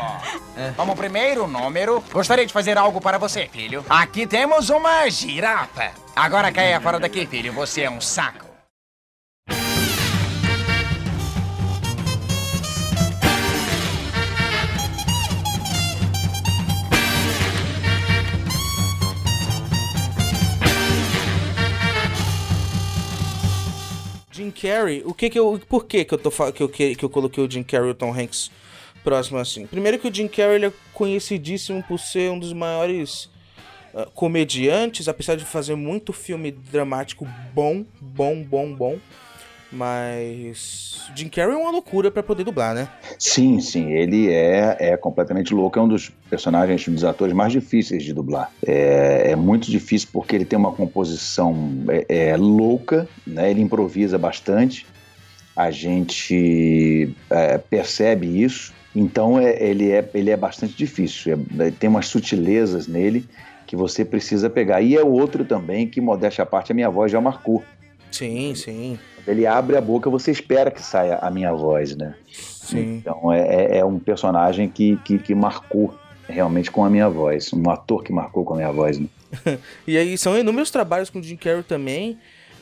É. Como primeiro número, gostaria de fazer algo para você, filho. Aqui temos uma girafa. Agora caia fora daqui, filho. Você é um saco. Jim Carrey, o que que eu, por que que eu tô que eu que eu coloquei o Jim Carrey e o Tom Hanks próximo assim? Primeiro que o Jim Carrey ele é conhecidíssimo por ser um dos maiores uh, comediantes, apesar de fazer muito filme dramático bom, bom, bom, bom. Mas Jim Carrey é uma loucura para poder dublar, né? Sim, sim, ele é, é completamente louco. É um dos personagens, um dos atores mais difíceis de dublar. É, é muito difícil porque ele tem uma composição é, é louca, né? Ele improvisa bastante. A gente é, percebe isso. Então é, ele, é, ele é bastante difícil. É, tem umas sutilezas nele que você precisa pegar. E é outro também que, modéstia à parte, a minha voz já marcou. Sim, sim. Ele abre a boca, você espera que saia a minha voz, né? Sim. Então é, é, é um personagem que, que, que marcou realmente com a minha voz. Um ator que marcou com a minha voz, né? [LAUGHS] e aí são inúmeros trabalhos com o Jim Carrey também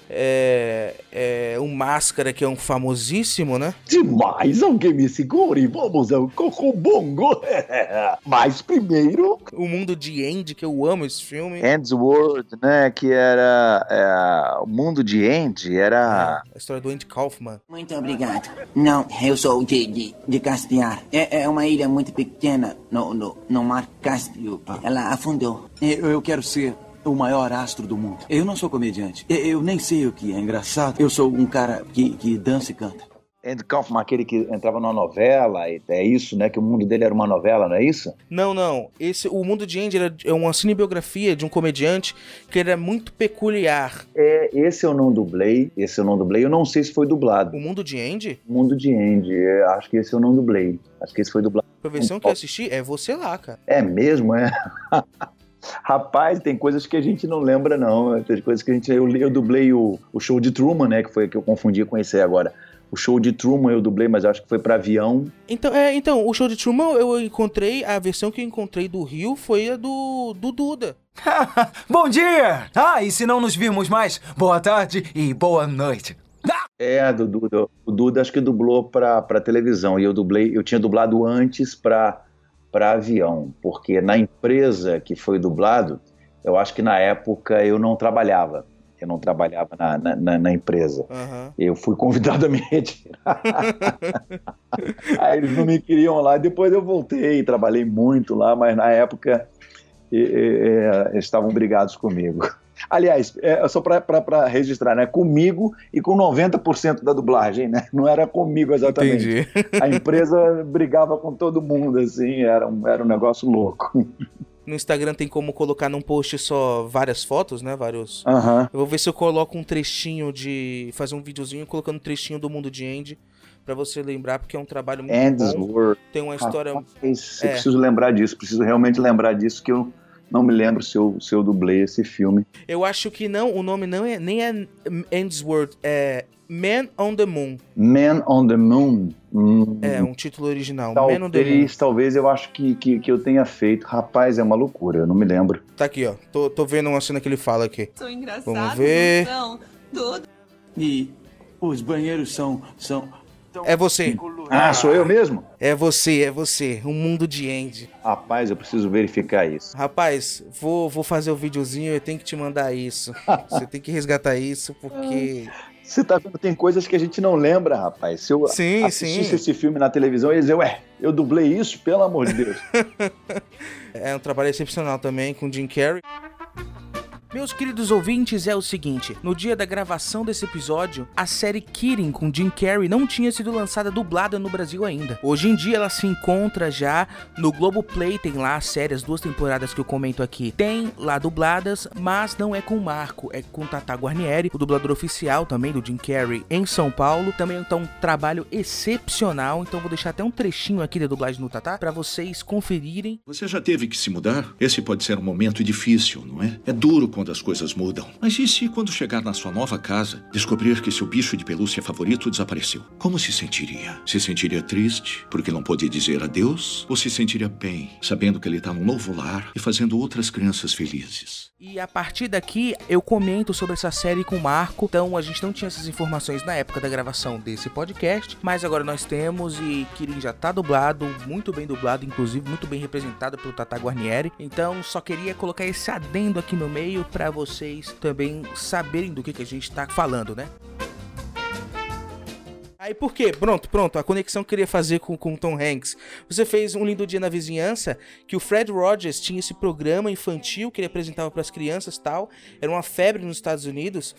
é, é, o Máscara, que é um famosíssimo, né? Demais, alguém me segure, vamos ao Cocobongo. [LAUGHS] Mas primeiro... O Mundo de Andy, que eu amo esse filme. End's World, né, que era... É, o Mundo de Andy era... É, a história do Andy Kaufman. Muito obrigado. Não, eu sou de, de, de Caspiar. É, é uma ilha muito pequena no, no, no mar Cáspio. Ela afundou. Eu, eu quero ser o maior astro do mundo. Eu não sou comediante. Eu, eu nem sei o que é engraçado. Eu sou um cara que, que dança e canta. Andy Kaufman, aquele que entrava numa novela, é isso, né? Que o mundo dele era uma novela, não é isso? Não, não. Esse, o mundo de Andy é uma cinebiografia de um comediante que era muito peculiar. É, esse eu não dublei, esse eu não dublei. Eu não sei se foi dublado. O mundo de Andy? O mundo de Andy, é, acho que esse eu não dublei. Acho que esse foi dublado. A versão que eu assisti é você lá, cara. É mesmo, é? [LAUGHS] Rapaz, tem coisas que a gente não lembra, não. Tem coisas que a gente. Eu, eu dublei o, o show de Truman, né? Que foi que eu confundi com esse agora. O show de Truman eu dublei, mas acho que foi para avião. Então, é, então, o show de Truman eu encontrei, a versão que eu encontrei do Rio foi a do, do Duda. [LAUGHS] Bom dia! Ah, e se não nos virmos mais, boa tarde e boa noite. É, do Duda. O Duda acho que dublou pra, pra televisão. E eu dublei, eu tinha dublado antes pra para avião, porque na empresa que foi dublado, eu acho que na época eu não trabalhava. Eu não trabalhava na, na, na empresa. Uhum. Eu fui convidado a me retirar. [LAUGHS] Aí eles não me queriam lá. Depois eu voltei, trabalhei muito lá, mas na época e, e, e, estavam brigados comigo. Aliás, é só para registrar, né? Comigo e com 90% da dublagem, né? Não era comigo exatamente. Entendi. A empresa [LAUGHS] brigava com todo mundo, assim, era um, era um negócio louco. No Instagram tem como colocar num post só várias fotos, né? Vários. Uhum. Eu vou ver se eu coloco um trechinho de. fazer um videozinho colocando um trechinho do mundo de Andy para você lembrar, porque é um trabalho muito End's bom. World. Tem uma história. Rapaz, é. preciso lembrar disso, preciso realmente lembrar disso que eu não me lembro se eu, se eu dublei esse filme. Eu acho que não, o nome não é nem é World, é Man on the Moon. Man on the Moon. Hum. É, um título original. Talvez, Man on the Moon. talvez eu acho que, que, que, eu tenha feito. Rapaz, é uma loucura, eu não me lembro. Tá aqui, ó. Tô, tô vendo uma cena que ele fala aqui. São engraçados, Vamos ver. São, tudo. E os banheiros são, são é você. Ah, sou eu mesmo? É você, é você. Um mundo de Andy. Rapaz, eu preciso verificar isso. Rapaz, vou, vou fazer o um videozinho, eu tenho que te mandar isso. [LAUGHS] você tem que resgatar isso, porque. Você tá vendo, tem coisas que a gente não lembra, rapaz. Se eu sim, assistisse sim. esse filme na televisão, eu ia dizer, ué, eu dublei isso, pelo amor de Deus. [LAUGHS] é um trabalho excepcional também com Jim Carrey. Meus queridos ouvintes, é o seguinte: no dia da gravação desse episódio, a série Kidding com Jim Carrey não tinha sido lançada dublada no Brasil ainda. Hoje em dia ela se encontra já no Globoplay, tem lá a série, as duas temporadas que eu comento aqui. Tem lá dubladas, mas não é com o Marco, é com Tata Guarnieri, o dublador oficial também do Jim Carrey em São Paulo. Também tá um trabalho excepcional, então vou deixar até um trechinho aqui da dublagem no Tata para vocês conferirem. Você já teve que se mudar? Esse pode ser um momento difícil, não é? É duro quando as coisas mudam. Mas e se quando chegar na sua nova casa, descobrir que seu bicho de pelúcia favorito desapareceu? Como se sentiria? Se sentiria triste porque não pôde dizer adeus? Ou se sentiria bem, sabendo que ele está num novo lar e fazendo outras crianças felizes? E a partir daqui eu comento sobre essa série com o Marco. Então a gente não tinha essas informações na época da gravação desse podcast, mas agora nós temos e Kirin já tá dublado, muito bem dublado, inclusive muito bem representado pelo Tata Guarnieri. Então só queria colocar esse adendo aqui no meio para vocês também saberem do que, que a gente tá falando, né? Aí por quê? Pronto, pronto, a conexão que eu queria fazer com, com Tom Hanks. Você fez um lindo dia na vizinhança que o Fred Rogers tinha esse programa infantil que ele apresentava para as crianças tal. Era uma febre nos Estados Unidos.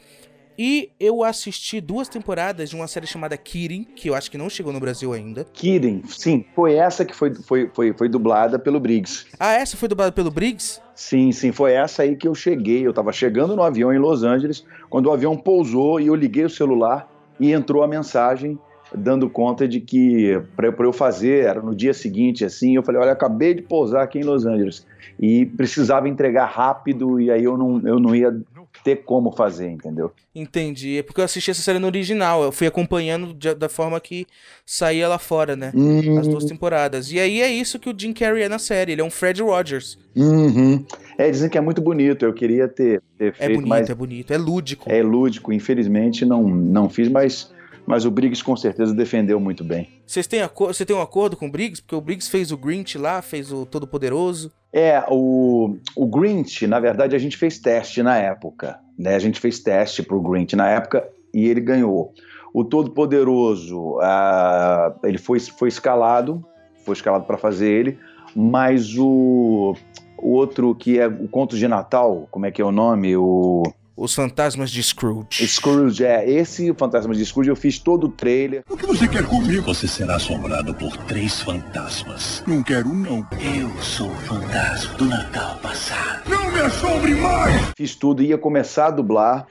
E eu assisti duas temporadas de uma série chamada Kidding, que eu acho que não chegou no Brasil ainda. Kidding, sim. Foi essa que foi, foi, foi, foi dublada pelo Briggs. Ah, essa foi dublada pelo Briggs? Sim, sim. Foi essa aí que eu cheguei. Eu tava chegando no avião em Los Angeles, quando o avião pousou e eu liguei o celular e entrou a mensagem dando conta de que para eu fazer era no dia seguinte assim eu falei olha acabei de pousar aqui em Los Angeles e precisava entregar rápido e aí eu não, eu não ia ter como fazer, entendeu? Entendi. É porque eu assisti essa série no original. Eu fui acompanhando de, da forma que saía lá fora, né? Uhum. As duas temporadas. E aí é isso que o Jim Carrey é na série. Ele é um Fred Rogers. Uhum. É, dizem que é muito bonito. Eu queria ter, ter É feito bonito, mais. é bonito. É lúdico. É lúdico. Infelizmente não, não fiz, mas, mas o Briggs com certeza defendeu muito bem. Vocês têm, Você tem um acordo com o Briggs? Porque o Briggs fez o Grinch lá, fez o Todo-Poderoso. É, o, o Grinch, na verdade, a gente fez teste na época. Né? A gente fez teste pro Grinch na época e ele ganhou. O Todo-Poderoso, ah, ele foi, foi escalado, foi escalado para fazer ele, mas o, o outro que é o Conto de Natal, como é que é o nome? O Os Fantasmas de Scrooge. Scrooge, é. Esse, o Fantasma de Scrooge, eu fiz todo o trailer. O que você quer comigo? Você será assombrado por três fantasmas. Não quero, não. Eu sou o fantasma do Natal passado. Não me assombre mais! Fiz tudo, ia começar a dublar.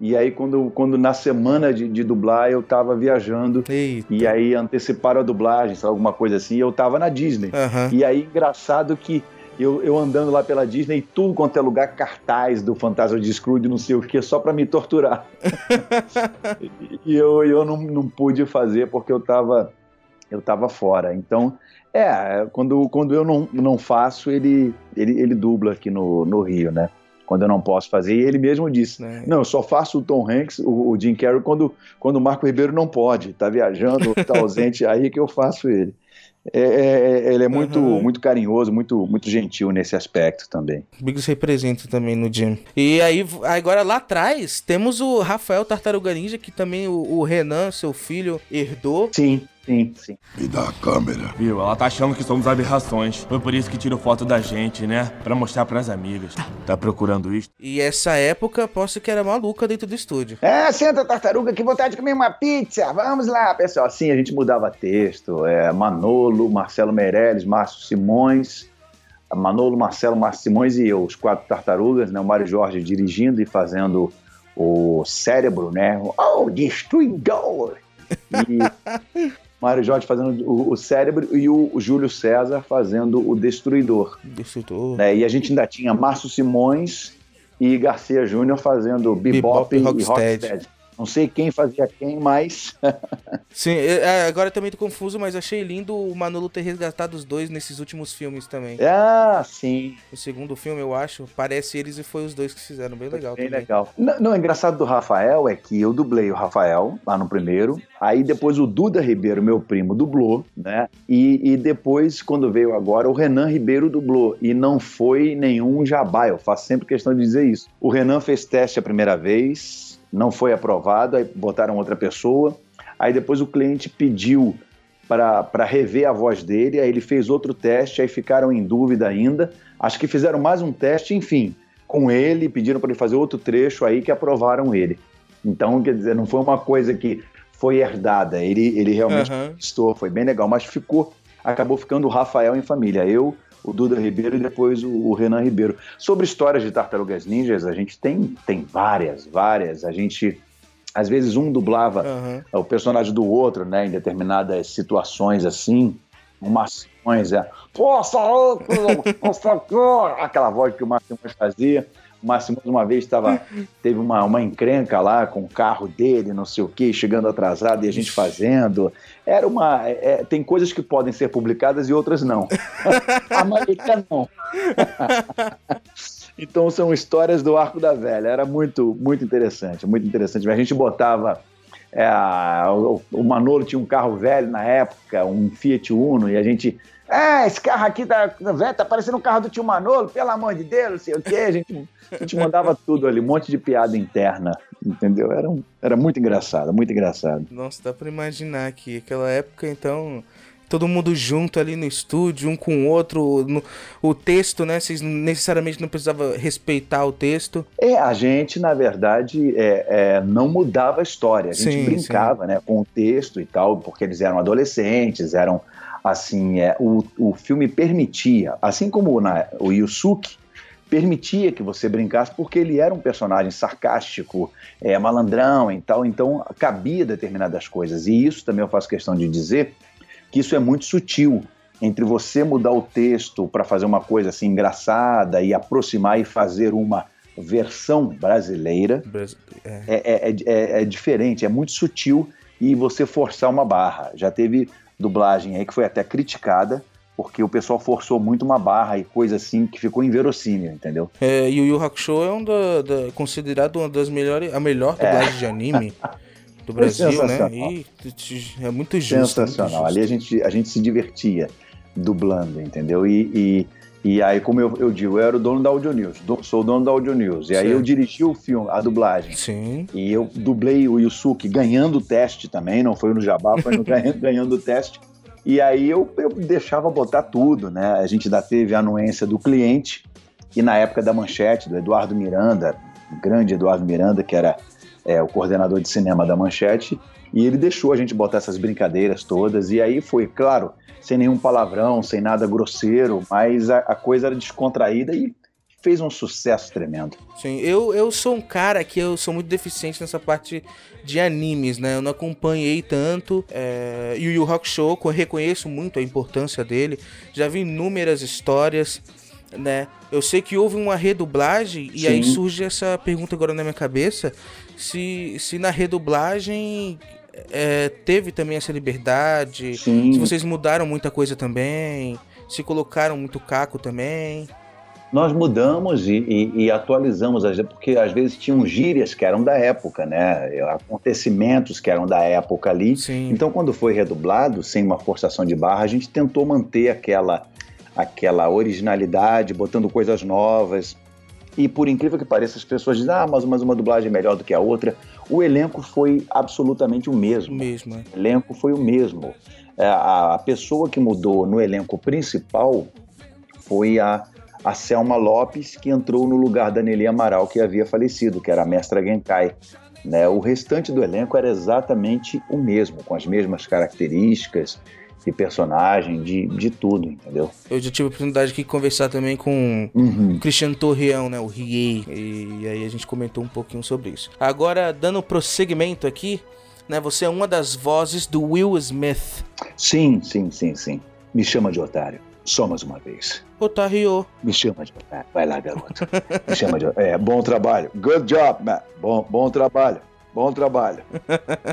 E aí, quando, quando na semana de, de dublar, eu tava viajando. E aí anteciparam a dublagem, sabe, alguma coisa assim, e eu tava na Disney. Aham. E aí, engraçado que eu, eu andando lá pela Disney, e tudo quanto é lugar, cartaz do Fantasma de Scrooge, não sei o que, só pra me torturar. [LAUGHS] e eu, eu não, não pude fazer porque eu tava, eu tava fora. Então, é, quando, quando eu não, não faço, ele, ele, ele dubla aqui no, no Rio, né? Quando eu não posso fazer. E ele mesmo disse: Não, eu só faço o Tom Hanks, o, o Jim Carrey, quando, quando o Marco Ribeiro não pode, tá viajando, tá ausente, aí que eu faço ele. É, é- ele é muito, muito carinhoso, muito, muito gentil nesse aspecto também. O Briggs representa também no Jim. E aí, agora lá atrás, temos o Rafael Tartaruga Ninja, que também o, o Renan, seu filho, herdou. Sim, sim, sim. Me dá a câmera. Viu? Ela tá achando que somos aberrações. Foi por isso que tirou foto da gente, né? Pra mostrar pras amigas. Tá procurando isso? E essa época, posso que era maluca dentro do estúdio. É, senta, tartaruga, que vontade de comer uma pizza. Vamos lá, pessoal. Sim, a gente mudava texto. É, Manolo, Marcelo Meirelles, Márcio Simões. Manolo, Marcelo, Márcio Simões e eu, os quatro tartarugas, né? O Mário Jorge dirigindo e fazendo o cérebro, né? Oh, destruidor! [LAUGHS] E Mário Jorge fazendo o, o cérebro e o, o Júlio César fazendo o destruidor. Destruidor. né? E a gente ainda tinha Márcio Simões e Garcia Júnior fazendo bebop, Bebop e Rocksteady. rocksteady. Não sei quem fazia quem, mas [LAUGHS] Sim, é, agora eu também tô confuso, mas achei lindo o Manolo ter resgatado os dois nesses últimos filmes também. Ah, sim. O segundo filme, eu acho, parece eles e foi os dois que fizeram. Bem legal bem também. legal. Não, não, o engraçado do Rafael é que eu dublei o Rafael lá no primeiro, aí depois o Duda Ribeiro, meu primo, dublou, né? E, e depois, quando veio agora, o Renan Ribeiro dublou. E não foi nenhum jabá, eu faço sempre questão de dizer isso. O Renan fez teste a primeira vez, não foi aprovado, aí botaram outra pessoa. Aí depois o cliente pediu para rever a voz dele, aí ele fez outro teste, aí ficaram em dúvida ainda. Acho que fizeram mais um teste, enfim, com ele, pediram para ele fazer outro trecho aí que aprovaram ele. Então, quer dizer, não foi uma coisa que foi herdada, ele, ele realmente Aham. conquistou, foi bem legal, mas ficou, acabou ficando o Rafael em família. Eu, o Duda Ribeiro e depois o, Renan Ribeiro. Sobre histórias de tartarugas ninjas, a gente tem, tem várias, várias. A gente, às vezes, um dublava Aham. o personagem do outro, né, em determinadas situações assim, umas ações, é, força, aquela voz que o Márcio fazia. O Márcio Simões uma vez estava, teve uma, uma encrenca lá com o carro dele, não sei o quê, chegando atrasado e a gente fazendo. Era uma. é, tem coisas que podem ser publicadas e outras não. [LAUGHS] a maioria não. [LAUGHS] Então são histórias do Arco da Velha. Era muito, muito interessante, muito interessante. A gente botava. é, o, o Manolo tinha um carro velho na época, um Fiat Uno, e a gente. Ah, esse carro aqui tá, velho, tá parecendo um carro do tio Manolo, pelo amor de Deus, não sei o quê. A gente, a gente mandava tudo ali, um monte de piada interna, entendeu? Era, um- era muito engraçado, muito engraçado. Nossa, dá pra imaginar aqui. Aquela época, então. Todo mundo junto ali no estúdio, um com o outro. no- o texto, né? Vocês necessariamente não precisavam respeitar o texto. É, a gente, na verdade, é, é, não mudava a história. A gente Sim, brincava né, com o texto e tal, porque eles eram adolescentes, eram assim, é, o, o filme permitia, assim como na, o Yusuke permitia que você brincasse porque ele era um personagem sarcástico, é, malandrão e tal, então cabia determinadas coisas. E isso também eu faço questão de dizer que isso é muito sutil entre você mudar o texto para fazer uma coisa assim engraçada e aproximar e fazer uma versão brasileira é. É, é, é, é diferente, é muito sutil e você forçar uma barra. Já teve dublagem aí que foi até criticada porque o pessoal forçou muito uma barra e coisa assim que ficou inverossímil, entendeu? É, e o Yu Hakusho é um da, da, considerado uma das melhores, a melhor é. dublagem é. de anime [LAUGHS] do Brasil, né? E é muito justo. Sensacional. Muito justo. Ali a gente, a gente se divertia dublando, entendeu? E, e, e aí, como eu, eu, digo, eu era o dono da Audio News, do, sou o dono da Audio News. E aí eu dirigi o filme, a dublagem. Sim. E eu dublei o Yusuke ganhando o teste também, não foi no Jabá, foi no [LAUGHS] ganhando, ganhando o teste. E aí eu, eu deixava botar tudo, né? A gente ainda teve a anuência do cliente, e na época da manchete, do Eduardo Miranda, o grande Eduardo Miranda, que era é, o coordenador de cinema da manchete, e ele deixou a gente botar essas brincadeiras todas, e aí foi, claro, sem nenhum palavrão, sem nada grosseiro, mas a, a coisa era descontraída e fez um sucesso tremendo. Sim, eu, eu sou um cara que eu sou muito deficiente nessa parte de animes, né? Eu não acompanhei tanto é, Yu Yu Hakusho, reconheço muito a importância dele, já vi inúmeras histórias, né? Eu sei que houve uma redublagem e Sim. aí surge essa pergunta agora na minha cabeça, se, se na redublagem é, teve também essa liberdade, Sim. se vocês mudaram muita coisa também, se colocaram muito caco também nós mudamos e, e, e, atualizamos, porque às vezes tinham gírias que eram da época, né? Acontecimentos que eram da época ali. Sim. Então, quando foi redublado, sem uma forçação de barra, a gente tentou manter aquela, aquela originalidade, botando coisas novas. E por incrível que pareça, as pessoas dizem, ah, mas, uma dublagem é melhor do que a outra. O elenco foi absolutamente o mesmo. O mesmo, é. O elenco foi o mesmo. É, a, a pessoa que mudou no elenco principal foi a a Selma Lopes, que entrou no lugar da Nelly Amaral, que havia falecido, que era a mestra Genkai. Né? O restante do elenco era exatamente o mesmo, com as mesmas características de personagem, de, de tudo, entendeu? Eu já tive a oportunidade de conversar também com uhum. o Cristiano Torreão, né, o Riei, e, aí a gente comentou um pouquinho sobre isso. Agora, dando prosseguimento aqui, né, você é uma das vozes do Will Smith. Sim, sim, sim, sim. Me chama de otário. Só mais uma vez. Otário. Me chama de. É, vai lá, garoto. Me chama de. É, bom trabalho. Good job, man. Bom, bom trabalho. Bom trabalho.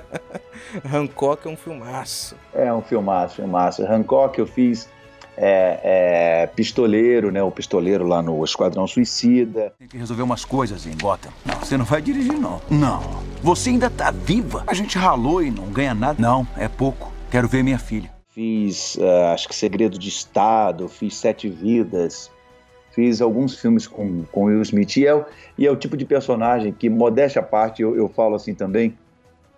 [LAUGHS] Hancock é um filmaço. É um filmaço, filmaço. Hancock eu fiz é, é, pistoleiro, né? O pistoleiro lá no Esquadrão Suicida. Tem que resolver umas coisas em Gotham. Não, você não vai dirigir, não. Não. Você ainda tá viva. A gente ralou e não ganha nada. Não, é pouco. Quero ver minha filha fiz uh, acho que Segredo de Estado, fiz Sete Vidas, fiz alguns filmes com, com Will Smith. E é, e é o tipo de personagem que, modéstia à parte, eu, eu falo assim também,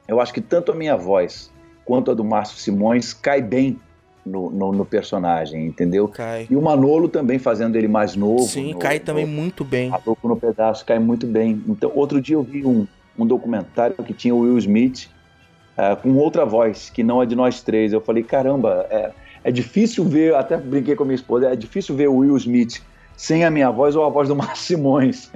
eu acho que tanto a minha voz quanto a do Márcio Simões cai bem no, no, no, personagem, entendeu? Cai. E o Manolo também fazendo ele mais novo. Sim, no, cai também muito bem. A Louco no Pedaço cai muito bem. Então, outro dia eu vi um, um documentário que tinha o Will Smith é, com outra voz, que não é de nós três. Eu falei, caramba, é, é difícil ver, até brinquei com a minha esposa, é difícil ver o Will Smith sem a minha voz ou a voz do [LAUGHS] Márcio Simões,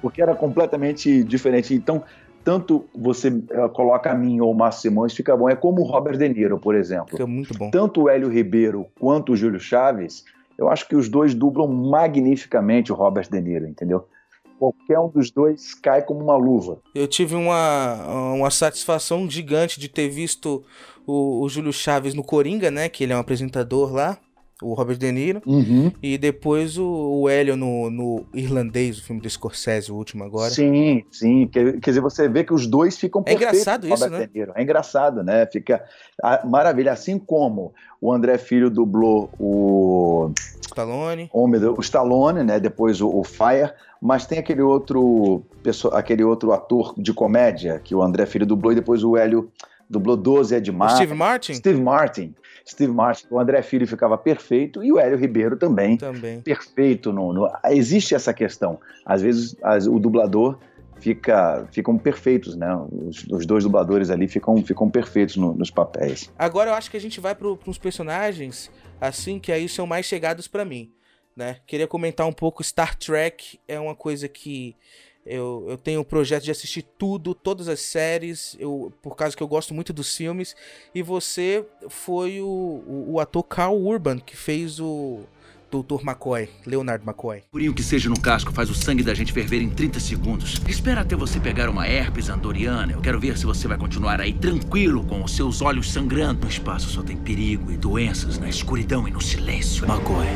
porque era completamente diferente. Então, tanto você uh, coloca a mim ou o Márcio Simões, fica bom. É como o Robert De Niro, por exemplo. Fica muito bom. Tanto o Hélio Ribeiro quanto o Júlio Chaves, eu acho que os dois dublam magnificamente o Robert De Niro, entendeu? qualquer um dos dois cai como uma luva. Eu tive uma, uma satisfação gigante de ter visto o, o Júlio Chaves no Coringa, né? Que ele é um apresentador lá o Robert De Niro, uhum. e depois o, o Hélio no, no Irlandês, o filme do Scorsese, o último agora. Sim, sim. Quer, quer dizer, você vê que os dois ficam É engraçado isso, né? É engraçado, né? Fica a, maravilha. Assim como o André Filho dublou o... Stallone. O, o Stallone, né? Depois o, o Fire, mas tem aquele outro, aquele outro ator de comédia que o André Filho dublou e depois o Hélio dublou 12 é demais. Steve Martin? Steve Martin. Steve Martin, o André Filho ficava perfeito e o Hélio Ribeiro também, também. perfeito. No, no, existe essa questão. Às vezes as, o dublador fica, ficam perfeitos, né? Os, os dois dubladores ali ficam, ficam perfeitos no, nos papéis. Agora eu acho que a gente vai para uns personagens assim que aí são mais chegados para mim. né? Queria comentar um pouco Star Trek é uma coisa que eu, eu tenho o projeto de assistir tudo, todas as séries, eu, por causa que eu gosto muito dos filmes. E você foi o, o, o ator Carl Urban que fez o Dr. McCoy, Leonard McCoy. Purinho que seja no casco faz o sangue da gente ferver em 30 segundos. Espera até você pegar uma herpes andoriana. Eu quero ver se você vai continuar aí tranquilo com os seus olhos sangrando. No espaço só tem perigo e doenças, na escuridão e no silêncio. McCoy.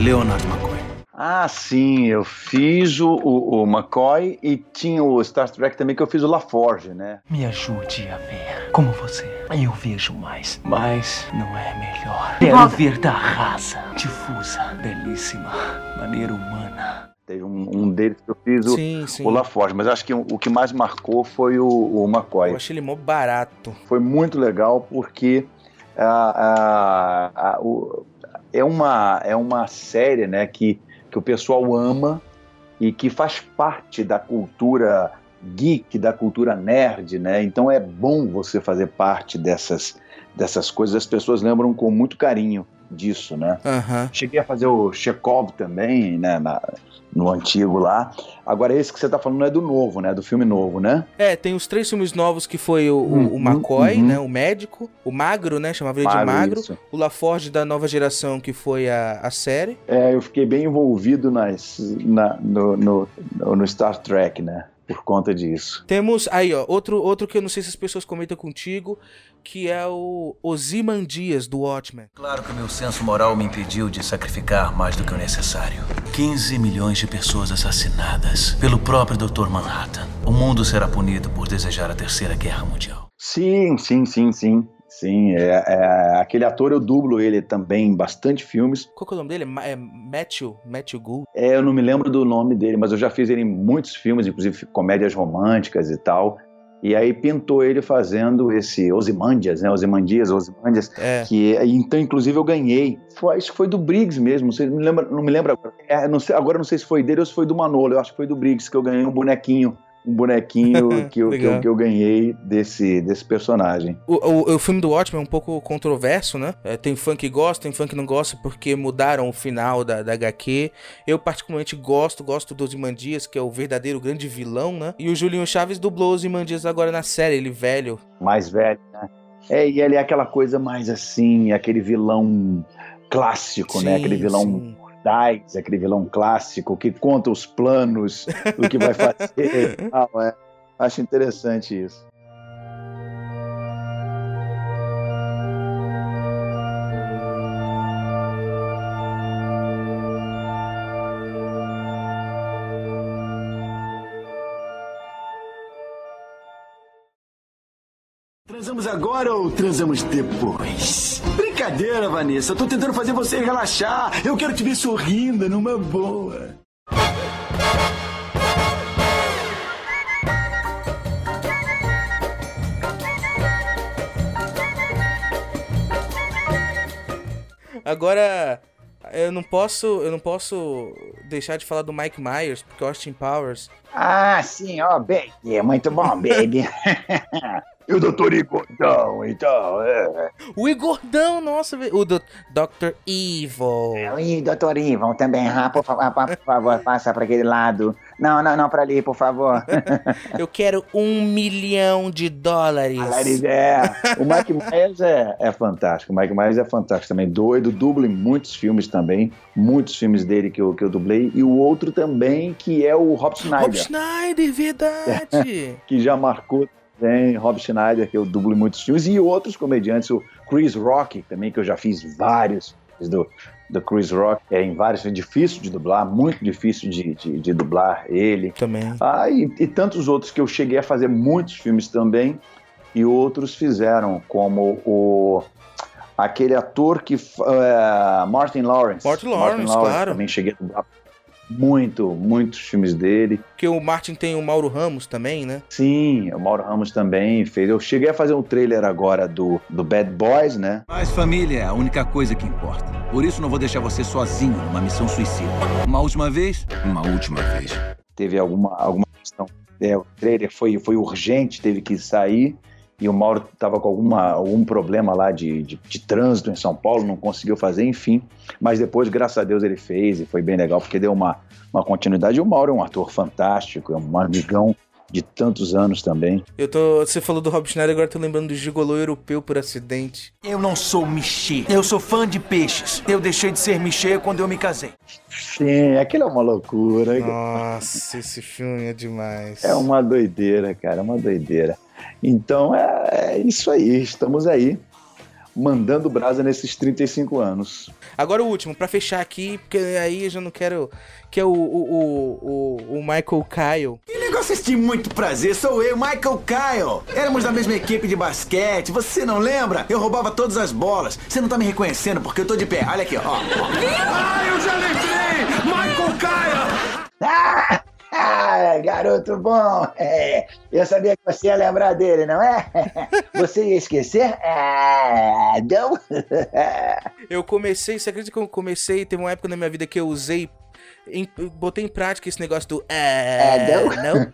Leonard McCoy. Ah, sim, eu fiz o, o, McCoy e tinha o Star Trek também que eu fiz o LaForge, né? Me ajude a ver como você. Eu vejo mais, mas não é melhor. Quero ver da raça difusa, belíssima, maneira humana. Teve um, um deles que eu fiz o, sim, sim. o LaForge, mas acho que o, o, que mais marcou foi o, o McCoy. Eu achei ele mó barato. Foi muito legal porque a, a, a, o, é, uma, é uma série, né, que que o pessoal ama e que faz parte da cultura geek, da cultura nerd, né? Então é bom você fazer parte dessas, dessas coisas. As pessoas lembram com muito carinho disso, né? Uhum. Cheguei a fazer o Chekhov também, né? Na, no antigo lá. Agora, esse que você tá falando é do novo, né? Do filme novo, né? É, tem os três filmes novos que foi o, uhum, o McCoy, uhum. né? O médico, o Magro, né? Chamava ele de Magro. Isso. O LaForge da nova geração, que foi a, a série. É, eu fiquei bem envolvido nas, na, no, no, no Star Trek, né? Por conta disso. Temos aí, ó, outro, outro que eu não sei se as pessoas comentam contigo, que é o Ozymandias do Watchmen. Claro que meu senso moral me impediu de sacrificar mais do que o necessário. 15 milhões de pessoas assassinadas pelo próprio Dr. Manhattan. O mundo será punido por desejar a Terceira Guerra Mundial. Sim, sim, sim, sim. Sim, é, é, aquele ator eu dublo ele também em bastante filmes. Qual que é o nome dele? É Matthew, Matthew Gould? É, eu não me lembro do nome dele, mas eu já fiz ele em muitos filmes, inclusive comédias românticas e tal. E aí pintou ele fazendo esse Osimandias, né? Osimandias, Osimandias. É. Que, então, inclusive, eu ganhei. Foi, acho que foi do Briggs mesmo. Não, me lembra, não me lembro agora. É, não sei, agora não sei se foi dele ou se foi do Manolo. Eu acho que foi do Briggs que eu ganhei um bonequinho um bonequinho [LAUGHS] que, eu, que, eu, que, eu, ganhei desse, desse personagem. O, o, o, filme do Watchmen é um pouco controverso, né? É, tem fã que gosta, tem fã que não gosta porque mudaram o final da, da HQ. Eu particularmente gosto, gosto do Ozymandias, que é o verdadeiro grande vilão, né? E o Julinho Chaves dublou o Ozymandias agora na série, ele velho. Mais velho, né? É, e ele é aquela coisa mais assim, aquele vilão clássico, sim, né? Aquele vilão sim. Dice, aquele vilão clássico que conta os planos do que vai fazer. [LAUGHS] ah, é. Acho interessante isso. Agora ou transamos depois? Brincadeira, Vanessa. Eu tô tentando fazer você relaxar. Eu quero te ver sorrindo numa boa. Agora, eu não posso, eu não posso deixar de falar do Mike Myers, porque Austin Powers. Ah, sim, ó, oh, baby, é muito bom, baby. [LAUGHS] E o Dr. Igordão, então, é. O Igordão, nossa, o do Dr. Evil. É, e Dr. Evil também, ah, por, favor, por favor, passa para aquele lado. Não, não, não, para ali, por favor. [LAUGHS] Eu quero um milhão de dólares. Dólares, é. O Mike Myers é, é fantástico, o Mike Myers é fantástico também, doido, dubla em muitos filmes também, muitos filmes dele que eu, que eu dublei, e o outro também, que é o Rob Schneider. Rob Schneider, verdade. [LAUGHS] que já marcou tem Rob Schneider, que eu dublo em muitos filmes, e outros comediantes, o Chris Rock, também, que eu já fiz vários do, do Chris Rock, é em vários, é difícil de dublar, muito difícil de, de, de dublar ele. Também. Ah, e, e, tantos outros que eu cheguei a fazer muitos filmes também, e outros fizeram, como o aquele ator que. Uh, Martin Lawrence. Martin Lawrence, Martin Lawrence claro. Também cheguei a dublar muito, muitos filmes dele. Que o Martin tem o Mauro Ramos também, né? Sim, o Mauro Ramos também fez. Eu cheguei a fazer um trailer agora do, do Bad Boys, né? Mas família é a única coisa que importa. Por isso não vou deixar você sozinho numa missão suicida. Uma última vez? Uma última vez. Teve alguma, alguma questão. É, o trailer foi, foi urgente, teve que sair. E o Mauro estava com alguma, algum problema lá de, de, de, trânsito em São Paulo, não conseguiu fazer, enfim. Mas depois, graças a Deus, ele fez e foi bem legal, porque deu uma, uma continuidade. E o Mauro é um ator fantástico, é um amigão de tantos anos também. Eu tô. Você falou do Rob Schneider, agora tô lembrando do gigolô europeu por acidente. Eu não sou Michê. Eu sou fã de peixes. Eu deixei de ser Michê quando eu me casei. Sim, aquilo é uma loucura. Nossa, esse filme é demais. É uma doideira, cara, é uma doideira. Então é, é isso aí, estamos aí mandando brasa nesses 35 anos. Agora o último, para fechar aqui, porque aí eu já não quero. Que é o, o, o, o, Michael Kyle. Que negócio de muito prazer, sou eu, Michael Kyle. Éramos da mesma equipe de basquete, você não lembra? Eu roubava todas as bolas. Você não tá me reconhecendo porque eu tô de pé. Olha aqui, ó. Ah, eu já lembrei! Michael Kyle! Ah! Ah, garoto bom. É, eu sabia que você ia lembrar dele, não é? Você ia esquecer? Ah, não? eu comecei, você acredita que eu comecei? Teve uma época na minha vida que eu usei, em, botei em prática esse negócio do. Ah, não? não?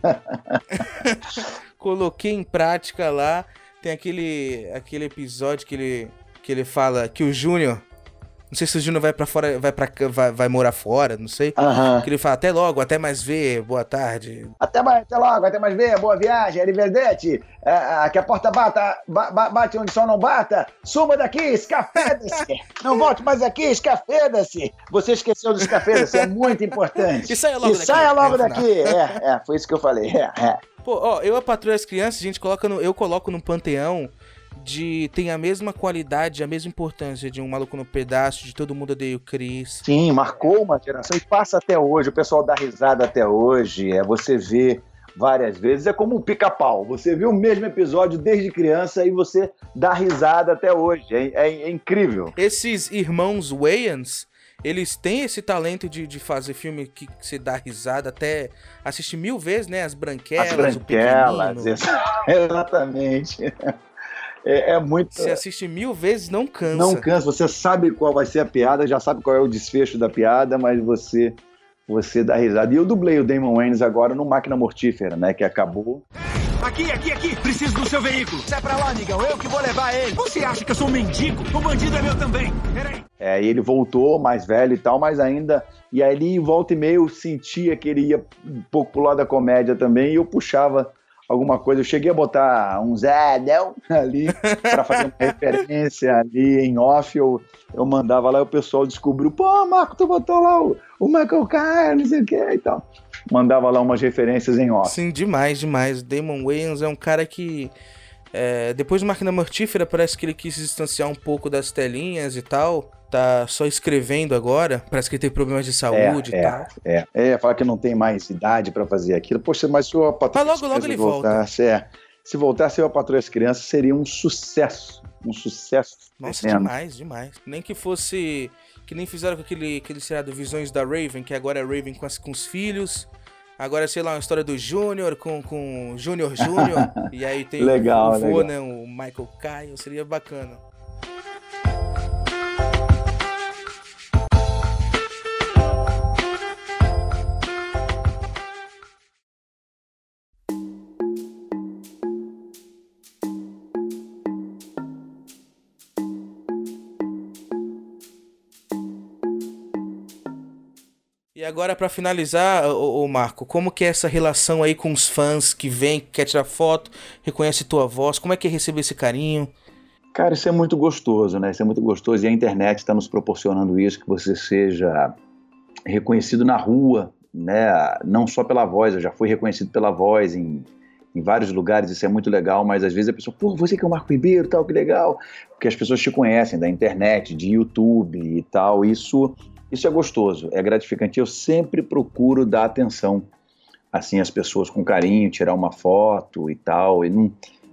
[LAUGHS] Coloquei em prática lá. Tem aquele, aquele episódio que ele, que ele fala que o Júnior não sei se o Júnior vai para fora, vai para vai, vai, morar fora, não sei. Uhum. Que ele fala até logo, até mais ver, boa tarde. Até, mais, até logo, até mais ver, boa viagem, arrivederci. É, é, que a porta bata, ba, bate onde sol não bata. Suma daqui, escafeda-se. [LAUGHS] não volte mais aqui, escafeda-se. Você esqueceu do escafeda-se, é muito importante. [LAUGHS] E saia logo e daqui. saia logo é, daqui. É, é, foi isso que eu falei. É, é. Pô, ó, eu a patrulha as crianças, a gente coloca no, eu coloco no panteão de tem a mesma qualidade, a mesma importância de um maluco no pedaço, de todo mundo odeia o Chris. Sim, marcou uma geração e passa até hoje. O pessoal dá risada até hoje. É você vê várias vezes. É como um pica-pau. Você viu o mesmo episódio desde criança e você dá risada até hoje. É, é, é incrível. Esses irmãos Wayans, eles têm esse talento de, de fazer filme que, que você dá risada, até assistir mil vezes, né? As branquelas, As branquelas, [LAUGHS] exatamente. É, é, muito. Você assiste mil vezes, não cansa. Não cansa. Você sabe qual vai ser a piada, já sabe qual é o desfecho da piada, mas você você dá risada. E eu dublei o Damon Waynes agora no Máquina Mortífera, né? Que acabou. Aqui, aqui, aqui! Preciso do seu veículo! Sai pra lá, amigão, eu que vou levar ele! Você acha que eu sou um mendigo? O bandido é meu também! Peraí! É, e ele voltou mais velho e tal, mas ainda. E aí, volta e meia, eu sentia que ele ia um pouco pro lado da comédia também, e eu puxava alguma coisa. Eu cheguei a botar um Zé, não, ali, para fazer uma referência ali em off. Eu, eu mandava lá e o pessoal descobriu: pô, Marco, tu botou lá o, o Michael Kyle, não sei o que e tal. Mandava lá umas referências em off. Sim, demais, demais. Damon Wayans é um cara que. É, depois do Máquina Mortífera, parece que ele quis se distanciar um pouco das telinhas e tal tá só escrevendo agora. Parece que ele tem problemas de saúde é, e é, tal. É, é, fala que não tem mais idade para fazer aquilo. Poxa, mas se o Patrulha mas logo, logo ele voltasse, volta. É, se voltasse a Patrulha das Crianças, seria um sucesso. Um sucesso. Nossa, demais, demais. Nem que fosse. Que nem fizeram com aquele, aquele seriado Visões da Raven, que agora é Raven com, as, com os filhos. Agora, sei lá, uma história do Júnior com, com Júnior Júnior. [LAUGHS] e aí tem legal, o, o né? O Michael Kyle. Seria bacana. Agora para finalizar, o Marco, como que é essa relação aí com os fãs que vem, que quer tirar foto, reconhece tua voz, como é que é receber esse carinho? Cara, isso é muito gostoso, né? Isso é muito gostoso e a internet está nos proporcionando isso, que você seja reconhecido na rua, né? Não só pela voz, eu já fui reconhecido pela voz em, em vários lugares, isso é muito legal, mas às vezes a pessoa, pô, você que é o Marco Ribeiro, tal, que legal, porque as pessoas te conhecem da internet, de YouTube e tal, isso isso é gostoso, é gratificante. Eu sempre procuro dar atenção assim às pessoas com carinho, tirar uma foto e tal. E não,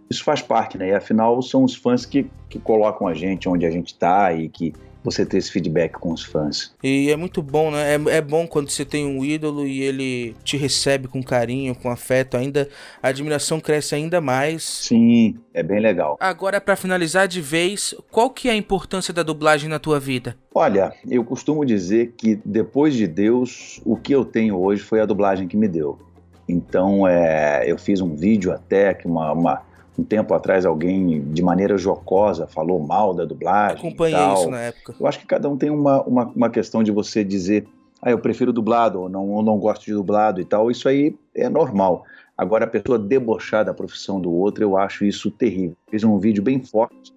isso faz parte, né? E afinal são os fãs que, que colocam a gente onde a gente está e que você ter esse feedback com os fãs. E é muito bom, né? É, é bom quando você tem um ídolo e ele te recebe com carinho, com afeto, ainda a admiração cresce ainda mais. Sim, é bem legal. Agora, para finalizar de vez, qual que é a importância da dublagem na tua vida? Olha, eu costumo dizer que depois de Deus, o que eu tenho hoje foi a dublagem que me deu. Então, é, eu fiz um vídeo até que uma, uma um tempo atrás alguém, de maneira jocosa, falou mal da dublagem. Acompanhei isso na época. Eu acho que cada um tem uma, uma, uma questão de você dizer, ah, eu prefiro dublado, ou não, ou não gosto de dublado e tal. Isso aí é normal. Agora, a pessoa debochar da profissão do outro, eu acho isso terrível. Fiz um vídeo bem forte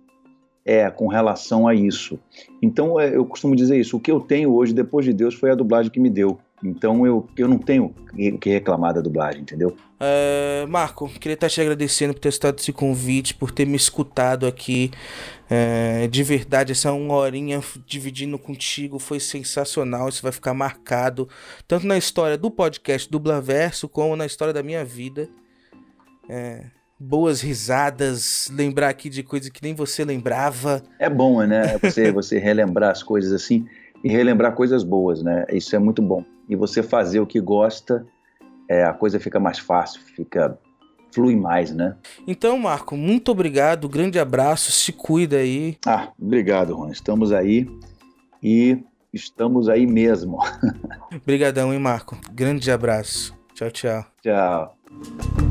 é com relação a isso. Então, é, eu costumo dizer isso. O que eu tenho hoje, depois de Deus, foi a dublagem que me deu. Então eu, eu não tenho o que reclamar da dublagem, entendeu? É, Marco, queria estar te agradecendo por ter estado esse convite, por ter me escutado aqui. É, de verdade, essa uma horinha dividindo contigo foi sensacional. Isso vai ficar marcado tanto na história do podcast Dublaverso como na história da minha vida. É, boas risadas, lembrar aqui de coisas que nem você lembrava. É bom, né? Você, [LAUGHS] você relembrar as coisas assim e relembrar coisas boas, né? Isso é muito bom. E você fazer o que gosta, é, a coisa fica mais fácil, fica flui mais, né? Então, Marco, muito obrigado, grande abraço, se cuida aí. Ah, obrigado, Juan. Estamos aí e estamos aí mesmo. [LAUGHS] Obrigadão, hein, Marco. Grande abraço. Tchau, tchau. Tchau.